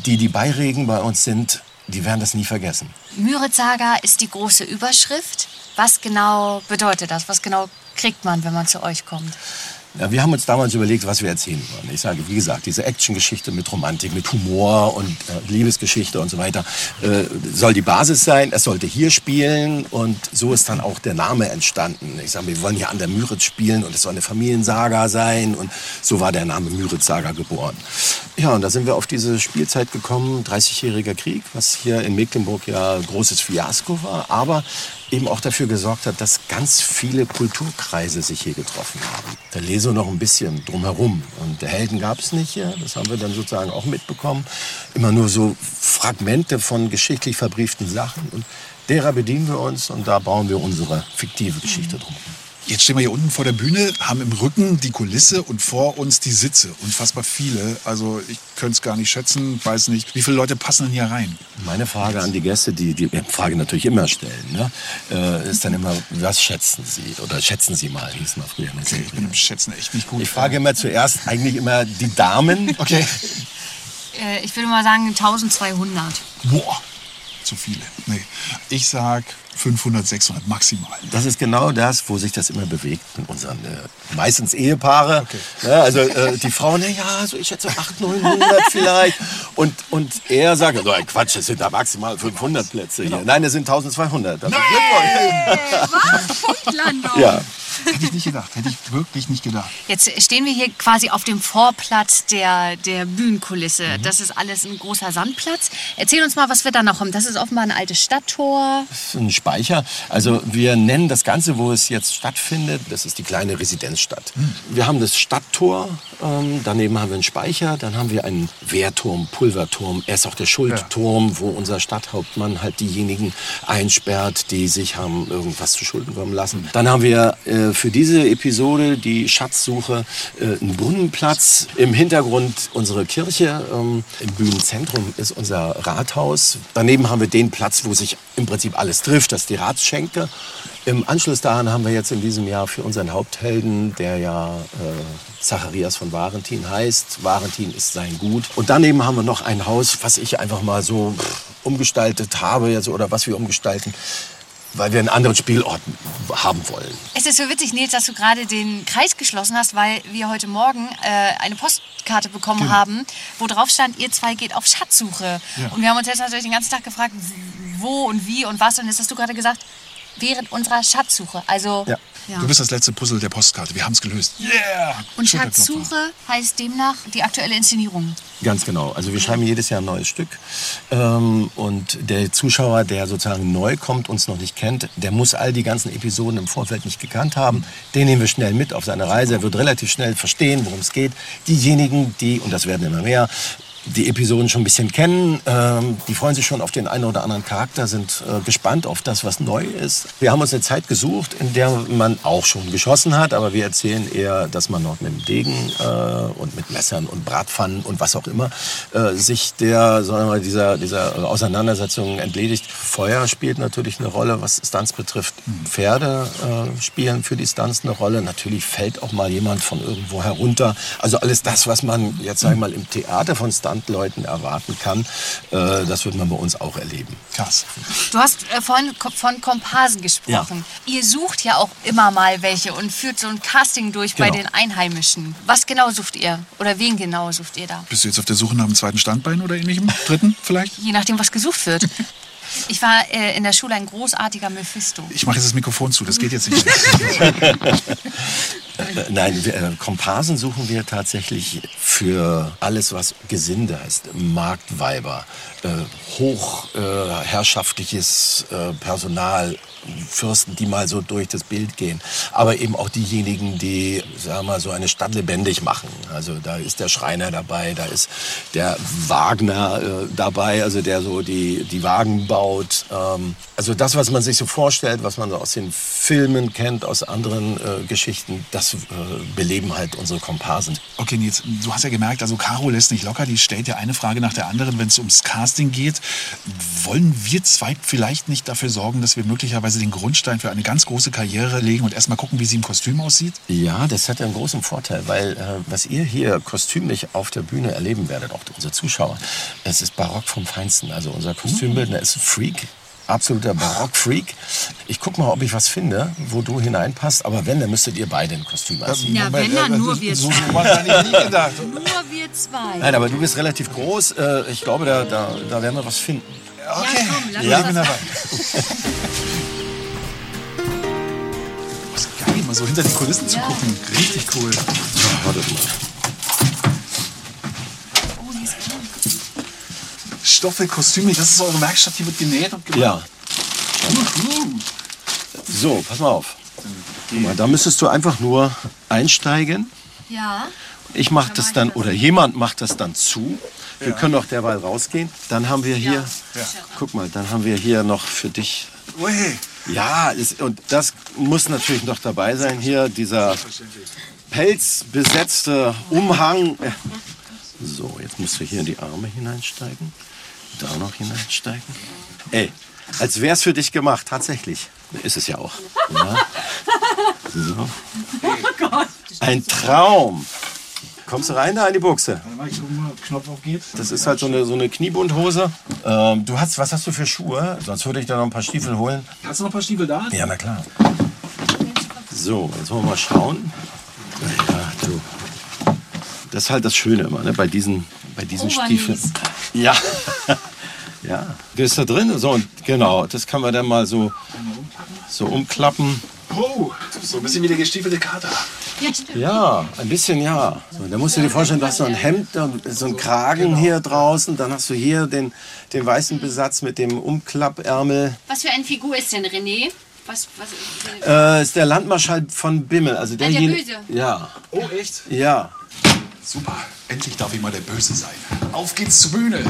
Die, die bei Regen bei uns sind, die werden das nie vergessen. Müritz-Saga ist die große Überschrift. Was genau bedeutet das? Was genau kriegt man, wenn man zu euch kommt? Ja, wir haben uns damals überlegt, was wir erzählen wollen. Ich sage, wie gesagt, diese Actiongeschichte mit Romantik, mit Humor und äh, Liebesgeschichte und so weiter äh, soll die Basis sein. Es sollte hier spielen und so ist dann auch der Name entstanden. Ich sage, wir wollen hier an der Müritz spielen und es soll eine Familiensaga sein und so war der Name Müritz Saga geboren. Ja, und da sind wir auf diese Spielzeit gekommen, 30-jähriger Krieg, was hier in Mecklenburg ja großes Fiasko war, aber eben auch dafür gesorgt hat, dass ganz viele Kulturkreise sich hier getroffen haben. Der Leso noch ein bisschen drumherum. Und Helden gab es nicht hier. Das haben wir dann sozusagen auch mitbekommen. Immer nur so Fragmente von geschichtlich verbrieften Sachen. Und derer bedienen wir uns und da bauen wir unsere fiktive Geschichte drum. Jetzt stehen wir hier unten vor der Bühne, haben im Rücken die Kulisse und vor uns die Sitze. Unfassbar viele. Also ich könnte es gar nicht schätzen, weiß nicht. Wie viele Leute passen denn hier rein? Meine Frage an die Gäste, die die Frage natürlich immer stellen, ne, äh, ist dann immer, was schätzen Sie? Oder schätzen Sie mal, hieß mal früher. Okay, ich bin im Schätzen echt nicht gut. Ich frage immer zuerst eigentlich immer die Damen. Okay. Äh, ich würde mal sagen 1200. Boah, zu viele. Nee. Ich sag 500, 600 maximal. Das ist genau das, wo sich das immer bewegt in unseren äh, meistens Ehepaare. Ja, also äh, die Frauen, na ja, so ich schätze 800, 900 vielleicht. Und, und er sagt, so ein Quatsch, es sind da maximal 500 Plätze hier. Nein, es sind 1200. Also Was? Punktlandung. Ja. Hätte ich nicht gedacht. Hätte ich wirklich nicht gedacht. Jetzt stehen wir hier quasi auf dem Vorplatz der, der Bühnenkulisse. Mhm. Das ist alles ein großer Sandplatz. Erzähl uns mal, was wir da noch haben. Das ist offenbar ein altes Stadttor. Das ist ein Speicher. Also wir nennen das Ganze, wo es jetzt stattfindet, das ist die kleine Residenzstadt. Wir haben das Stadttor, ähm, daneben haben wir einen Speicher, dann haben wir einen Wehrturm, Pulverturm. Er ist auch der Schuldturm, wo unser Stadthauptmann halt diejenigen einsperrt, die sich haben irgendwas zu Schulden kommen lassen. Dann haben wir äh, für diese Episode die Schatzsuche äh, einen Brunnenplatz. Im Hintergrund unsere Kirche. Ähm, Im Bühnenzentrum ist unser Rathaus. Daneben haben wir den Platz, wo sich im Prinzip alles trifft. Das ist die Ratsschenke. Im Anschluss daran haben wir jetzt in diesem Jahr für unseren Haupthelden, der ja äh, Zacharias von Varentin heißt. Varentin ist sein Gut. Und daneben haben wir noch ein Haus, was ich einfach mal so umgestaltet habe jetzt, oder was wir umgestalten, weil wir einen anderen Spielort haben wollen. Es ist so witzig, Nils, dass du gerade den Kreis geschlossen hast, weil wir heute Morgen äh, eine Postkarte bekommen Genau. haben, wo drauf stand, ihr zwei geht auf Schatzsuche. Und wir haben uns jetzt natürlich den ganzen Tag gefragt, wo und wie und was. Und jetzt hast du gerade gesagt, während unserer Schatzsuche. Also, Ja. Ja. Du bist das letzte Puzzle der Postkarte. Wir haben es gelöst. Yeah! Und. Schatzsuche heißt demnach die aktuelle Inszenierung. Ganz genau. Also wir schreiben jedes Jahr ein neues Stück. Ähm, und der Zuschauer, der sozusagen neu kommt, uns noch nicht kennt, der muss all die ganzen Episoden im Vorfeld nicht gekannt haben. Den nehmen wir schnell mit auf seine Reise. Er wird relativ schnell verstehen, worum es geht. Diejenigen, die, und das werden immer mehr, die Episoden schon ein bisschen kennen, ähm, die freuen sich schon auf den einen oder anderen Charakter, sind äh, gespannt auf das, was neu ist. Wir haben uns eine Zeit gesucht, in der man auch schon geschossen hat, aber wir erzählen eher, dass man noch mit dem Degen äh, und mit Messern und Bratpfannen und was auch immer äh, sich der, sagen wir mal, dieser, dieser Auseinandersetzung entledigt. Feuer spielt natürlich eine Rolle, was Stunts betrifft. Pferde äh, spielen für die Stunts eine Rolle. Natürlich fällt auch mal jemand von irgendwo herunter. Also alles das, was man jetzt sag ich mal im Theater von Stuntleuten erwarten kann, äh, das wird man bei uns auch erleben. Krass. Du hast äh, vorhin von Komparsen gesprochen. Ihr sucht ja auch immer mal welche und führt so ein Casting durch bei Genau. den Einheimischen. Was genau sucht ihr? Oder wen genau sucht ihr da? Bist du jetzt auf der Suche nach einem zweiten Standbein oder ähnlichem? Dritten vielleicht? Je nachdem, was gesucht wird. Ich war äh, in der Schule ein großartiger Mephisto. Ich mache jetzt das Mikrofon zu. Das geht jetzt nicht. Äh, Nein, äh, Komparsen suchen wir tatsächlich für alles, was Gesinde heißt. Marktweiber, äh, hochherrschaftliches äh, Personal, Fürsten, die mal so durch das Bild gehen. Aber eben auch diejenigen, die, sagen wir mal, so eine Stadt lebendig machen. Also da ist der Schreiner dabei, da ist der Wagner äh, dabei, also der so die, die Wagen baut. Ähm, also das, was man sich so vorstellt, was man so aus den Filmen kennt, aus anderen äh, Geschichten, das äh, beleben halt unsere Komparsen. Okay, Nils, du hast ja gemerkt, also Caro lässt nicht locker. Die stellt ja eine Frage nach der anderen, wenn es ums Casting geht. Wollen wir zwei vielleicht nicht dafür sorgen, dass wir möglicherweise den Grundstein für eine ganz große Karriere legen und erstmal gucken, wie sie im Kostüm aussieht? Ja, das hat einen großen Vorteil, weil äh, was ihr hier kostümlich auf der Bühne erleben werdet, auch unsere Zuschauer, es ist barock vom Feinsten. Also unser Kostümbildner ist ein Freak. Absoluter Barock-Freak. Ich guck mal, ob ich was finde, wo du hineinpasst. Aber wenn, dann müsstet ihr beide ein Kostüm anziehen. Ja, wenn dann nur wir So, zwei. so was hätte ich nie gedacht. Nur wir zwei. Nein, aber du bist relativ groß. Äh, Ich glaube, da, da, da werden wir was finden. Okay. komm, lass Ja. uns das dabei. Was geil, mal so hinter die Kulissen zu Ja. gucken. Richtig cool. Warte mal. Oh, die ist gut. Stoffe, Kostüme, das ist eure Werkstatt, hier wird genäht und gemacht. Ja. So, pass mal auf. Guck mal, da müsstest du einfach nur einsteigen. Ja. Ich mache das dann, oder jemand macht das dann zu. Wir können auch derweil rausgehen. Dann haben wir hier, guck mal, dann haben wir hier noch für dich. Ui. Ja, ist, und das muss natürlich noch dabei sein. Hier dieser pelzbesetzte Umhang. So, jetzt musst du hier in die Arme hineinsteigen. Da noch hineinsteigen. Ey, als wär's für dich gemacht, tatsächlich. Ist es ja auch. Ja. So. Ein Traum. Kommst du rein da in die Buchse? Das ist halt so eine, so eine Kniebundhose. Ähm, du hast, was hast du für Schuhe? Sonst würde ich da noch ein paar Stiefel holen. Hast du noch ein paar Stiefel da? Ja, na klar. So, jetzt wollen wir mal schauen. Ja, du. Das ist halt das Schöne immer, ne? bei diesen, bei diesen. Stiefeln. Ja. Ja. Das ist da drin. So, und genau, das kann man dann mal so, so umklappen. Oh, so ein bisschen wie der gestiefelte Kater. Ja, ein bisschen ja. So, da musst du dir vorstellen, du hast so ein Hemd, und so ein Kragen hier draußen, dann hast du hier den, den weißen Besatz mit dem Umklappärmel. Was für eine Figur ist denn René? Was, was, Äh, ist der Landmarschall von Bimmel. Also der derjenige- Böse. Ja, Oh, echt? ja. Super. Endlich darf ich mal der Böse sein. Auf geht's zur Bühne.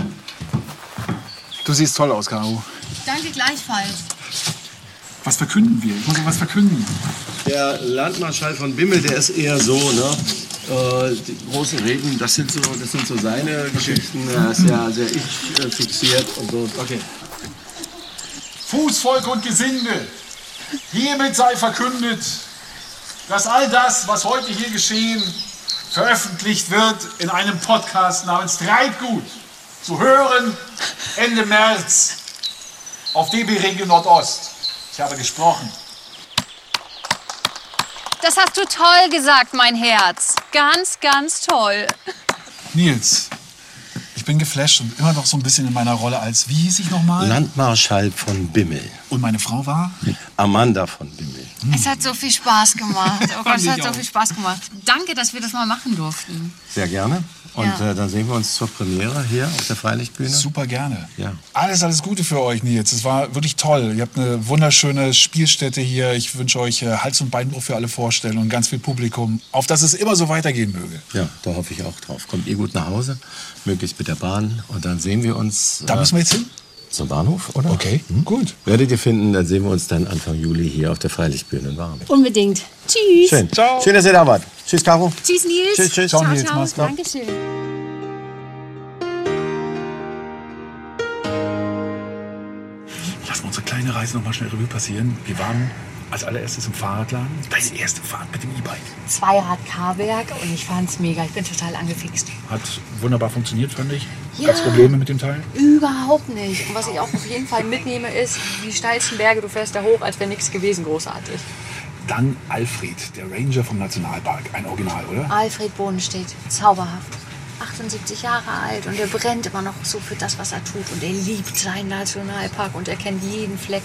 Du siehst toll aus, Caro. Danke gleichfalls. Was verkünden wir? Ich muss noch was verkünden. Der Landmarschall von Bimmel, der ist eher so, ne? Äh, die großen Reden, das sind so, das sind so seine Geschichten. Er ist ja sehr ich äh, fixiert und so. Okay. Fußvolk und Gesinde, hiermit sei verkündet, dass all das, was heute hier geschehen, veröffentlicht wird in einem Podcast namens Treibgut. Zu hören Ende März auf DB Regio Nordost. Ich habe gesprochen. Das hast du toll gesagt, mein Herz. Ganz, ganz toll. Nils, ich bin geflasht und immer noch so ein bisschen in meiner Rolle als, wie hieß ich nochmal? Landmarschall von Bimmel. Und meine Frau war? Amanda von Bimmel. Es hat so viel Spaß gemacht. Oh Gott, es hat so auch. viel Spaß gemacht. Danke, dass wir das mal machen durften. Sehr gerne. Und Ja. äh, dann sehen wir uns zur Premiere hier auf der Freilichtbühne. Super gerne. Ja. Alles, alles Gute für euch, Nils. Es war wirklich toll. Ihr habt eine wunderschöne Spielstätte hier. Ich wünsche euch äh, Hals- und Beinbruch für alle Vorstellungen und ganz viel Publikum, auf dass es immer so weitergehen möge. Ja, da hoffe ich auch drauf. Kommt ihr gut nach Hause, möglichst mit der Bahn. Und dann sehen wir uns Da äh, müssen wir jetzt hin? Zum Bahnhof, oder? Okay, gut. Werdet ihr finden, dann sehen wir uns dann Anfang Juli hier auf der Freilichtbühne in Warm. Unbedingt. Tschüss. Schön. Ciao. Schön, dass ihr da wart. Tschüss, Caro. Tschüss, Nils. Tschüss, tschüss. Ciao, Nils. Mach's gut. Dankeschön. Lass mal unsere kleine Reise noch mal schnell Revue passieren. Wir waren als allererstes im Fahrradladen. Deine erste Fahrt mit dem E-Bike. Zweirad K-Werk und ich fand's mega. Ich bin total angefixt. Hat wunderbar funktioniert, fand ich. Ja. Gab's Probleme mit dem Teil? Überhaupt nicht. Und was ich auch auf jeden Fall mitnehme, ist, die steilsten Berge, du fährst da hoch, als wäre nichts gewesen. Großartig. Dann Alfred, der Ranger vom Nationalpark. Ein Original, oder? Alfred Bodenstedt, zauberhaft. 78 Jahre alt und er brennt immer noch so für das, was er tut. Und er liebt seinen Nationalpark und er kennt jeden Fleck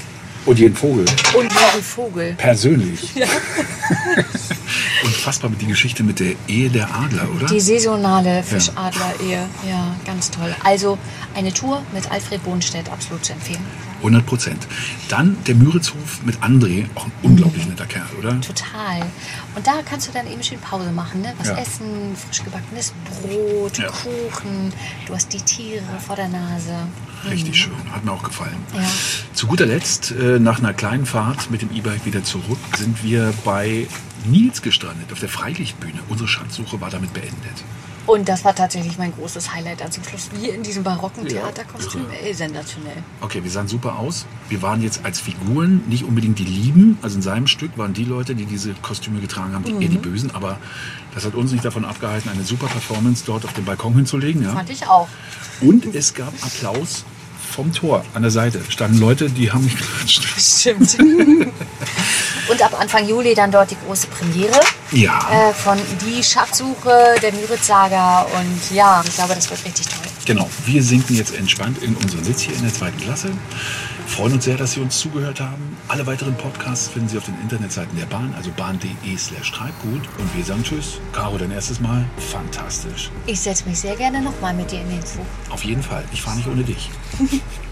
Und jeden Vogel. und jeden Vogel. Persönlich. Unfassbar mit die Geschichte mit der Ehe der Adler, oder? Die saisonale Fischadler-Ehe. Ja, ganz toll. Also eine Tour mit Alfred Bodenstedt absolut zu empfehlen. 100 Prozent. Dann der Müritzhof mit André, auch ein unglaublich netter Kerl, oder? Total. Und da kannst du dann eben schön Pause machen. Ne? Was Ja. essen, frisch gebackenes Brot, Ja. Kuchen. Du hast die Tiere vor der Nase. Richtig schön, hat mir auch gefallen. Ja. Zu guter Letzt, äh, nach einer kleinen Fahrt mit dem E-Bike wieder zurück, sind wir bei Nils gestrandet, auf der Freilichtbühne. Unsere Schatzsuche war damit beendet. Und das war tatsächlich mein großes Highlight dann zum Schluss. Wie in diesem barocken Ja, Theaterkostüm. Ey, sensationell. Okay, wir sahen super aus. Wir waren jetzt als Figuren nicht unbedingt die Lieben. Also in seinem Stück waren die Leute, die diese Kostüme getragen haben, die eher die Bösen. Aber das hat uns nicht davon abgehalten, eine super Performance dort auf dem Balkon hinzulegen. Ja? Fand ich auch. Und es gab Applaus vom Tor an der Seite standen Leute, die haben mich geklatscht. Stimmt. Und ab Anfang Juli dann dort die große Premiere Ja. äh, von Die Schatzsuche der Müritz-Saga. Und ja, ich glaube, das wird richtig toll. Genau, wir sinken jetzt entspannt in unseren Sitz hier in der zweiten Klasse. Freuen uns sehr, dass Sie uns zugehört haben. Alle weiteren Podcasts finden Sie auf den Internetseiten der Bahn, also bahn.de slash Treibgut. Und wir sagen Tschüss. Caro, dein erstes Mal. Fantastisch. Ich setze mich sehr gerne nochmal mit dir in den Zug. Auf jeden Fall. Ich fahre nicht ohne dich.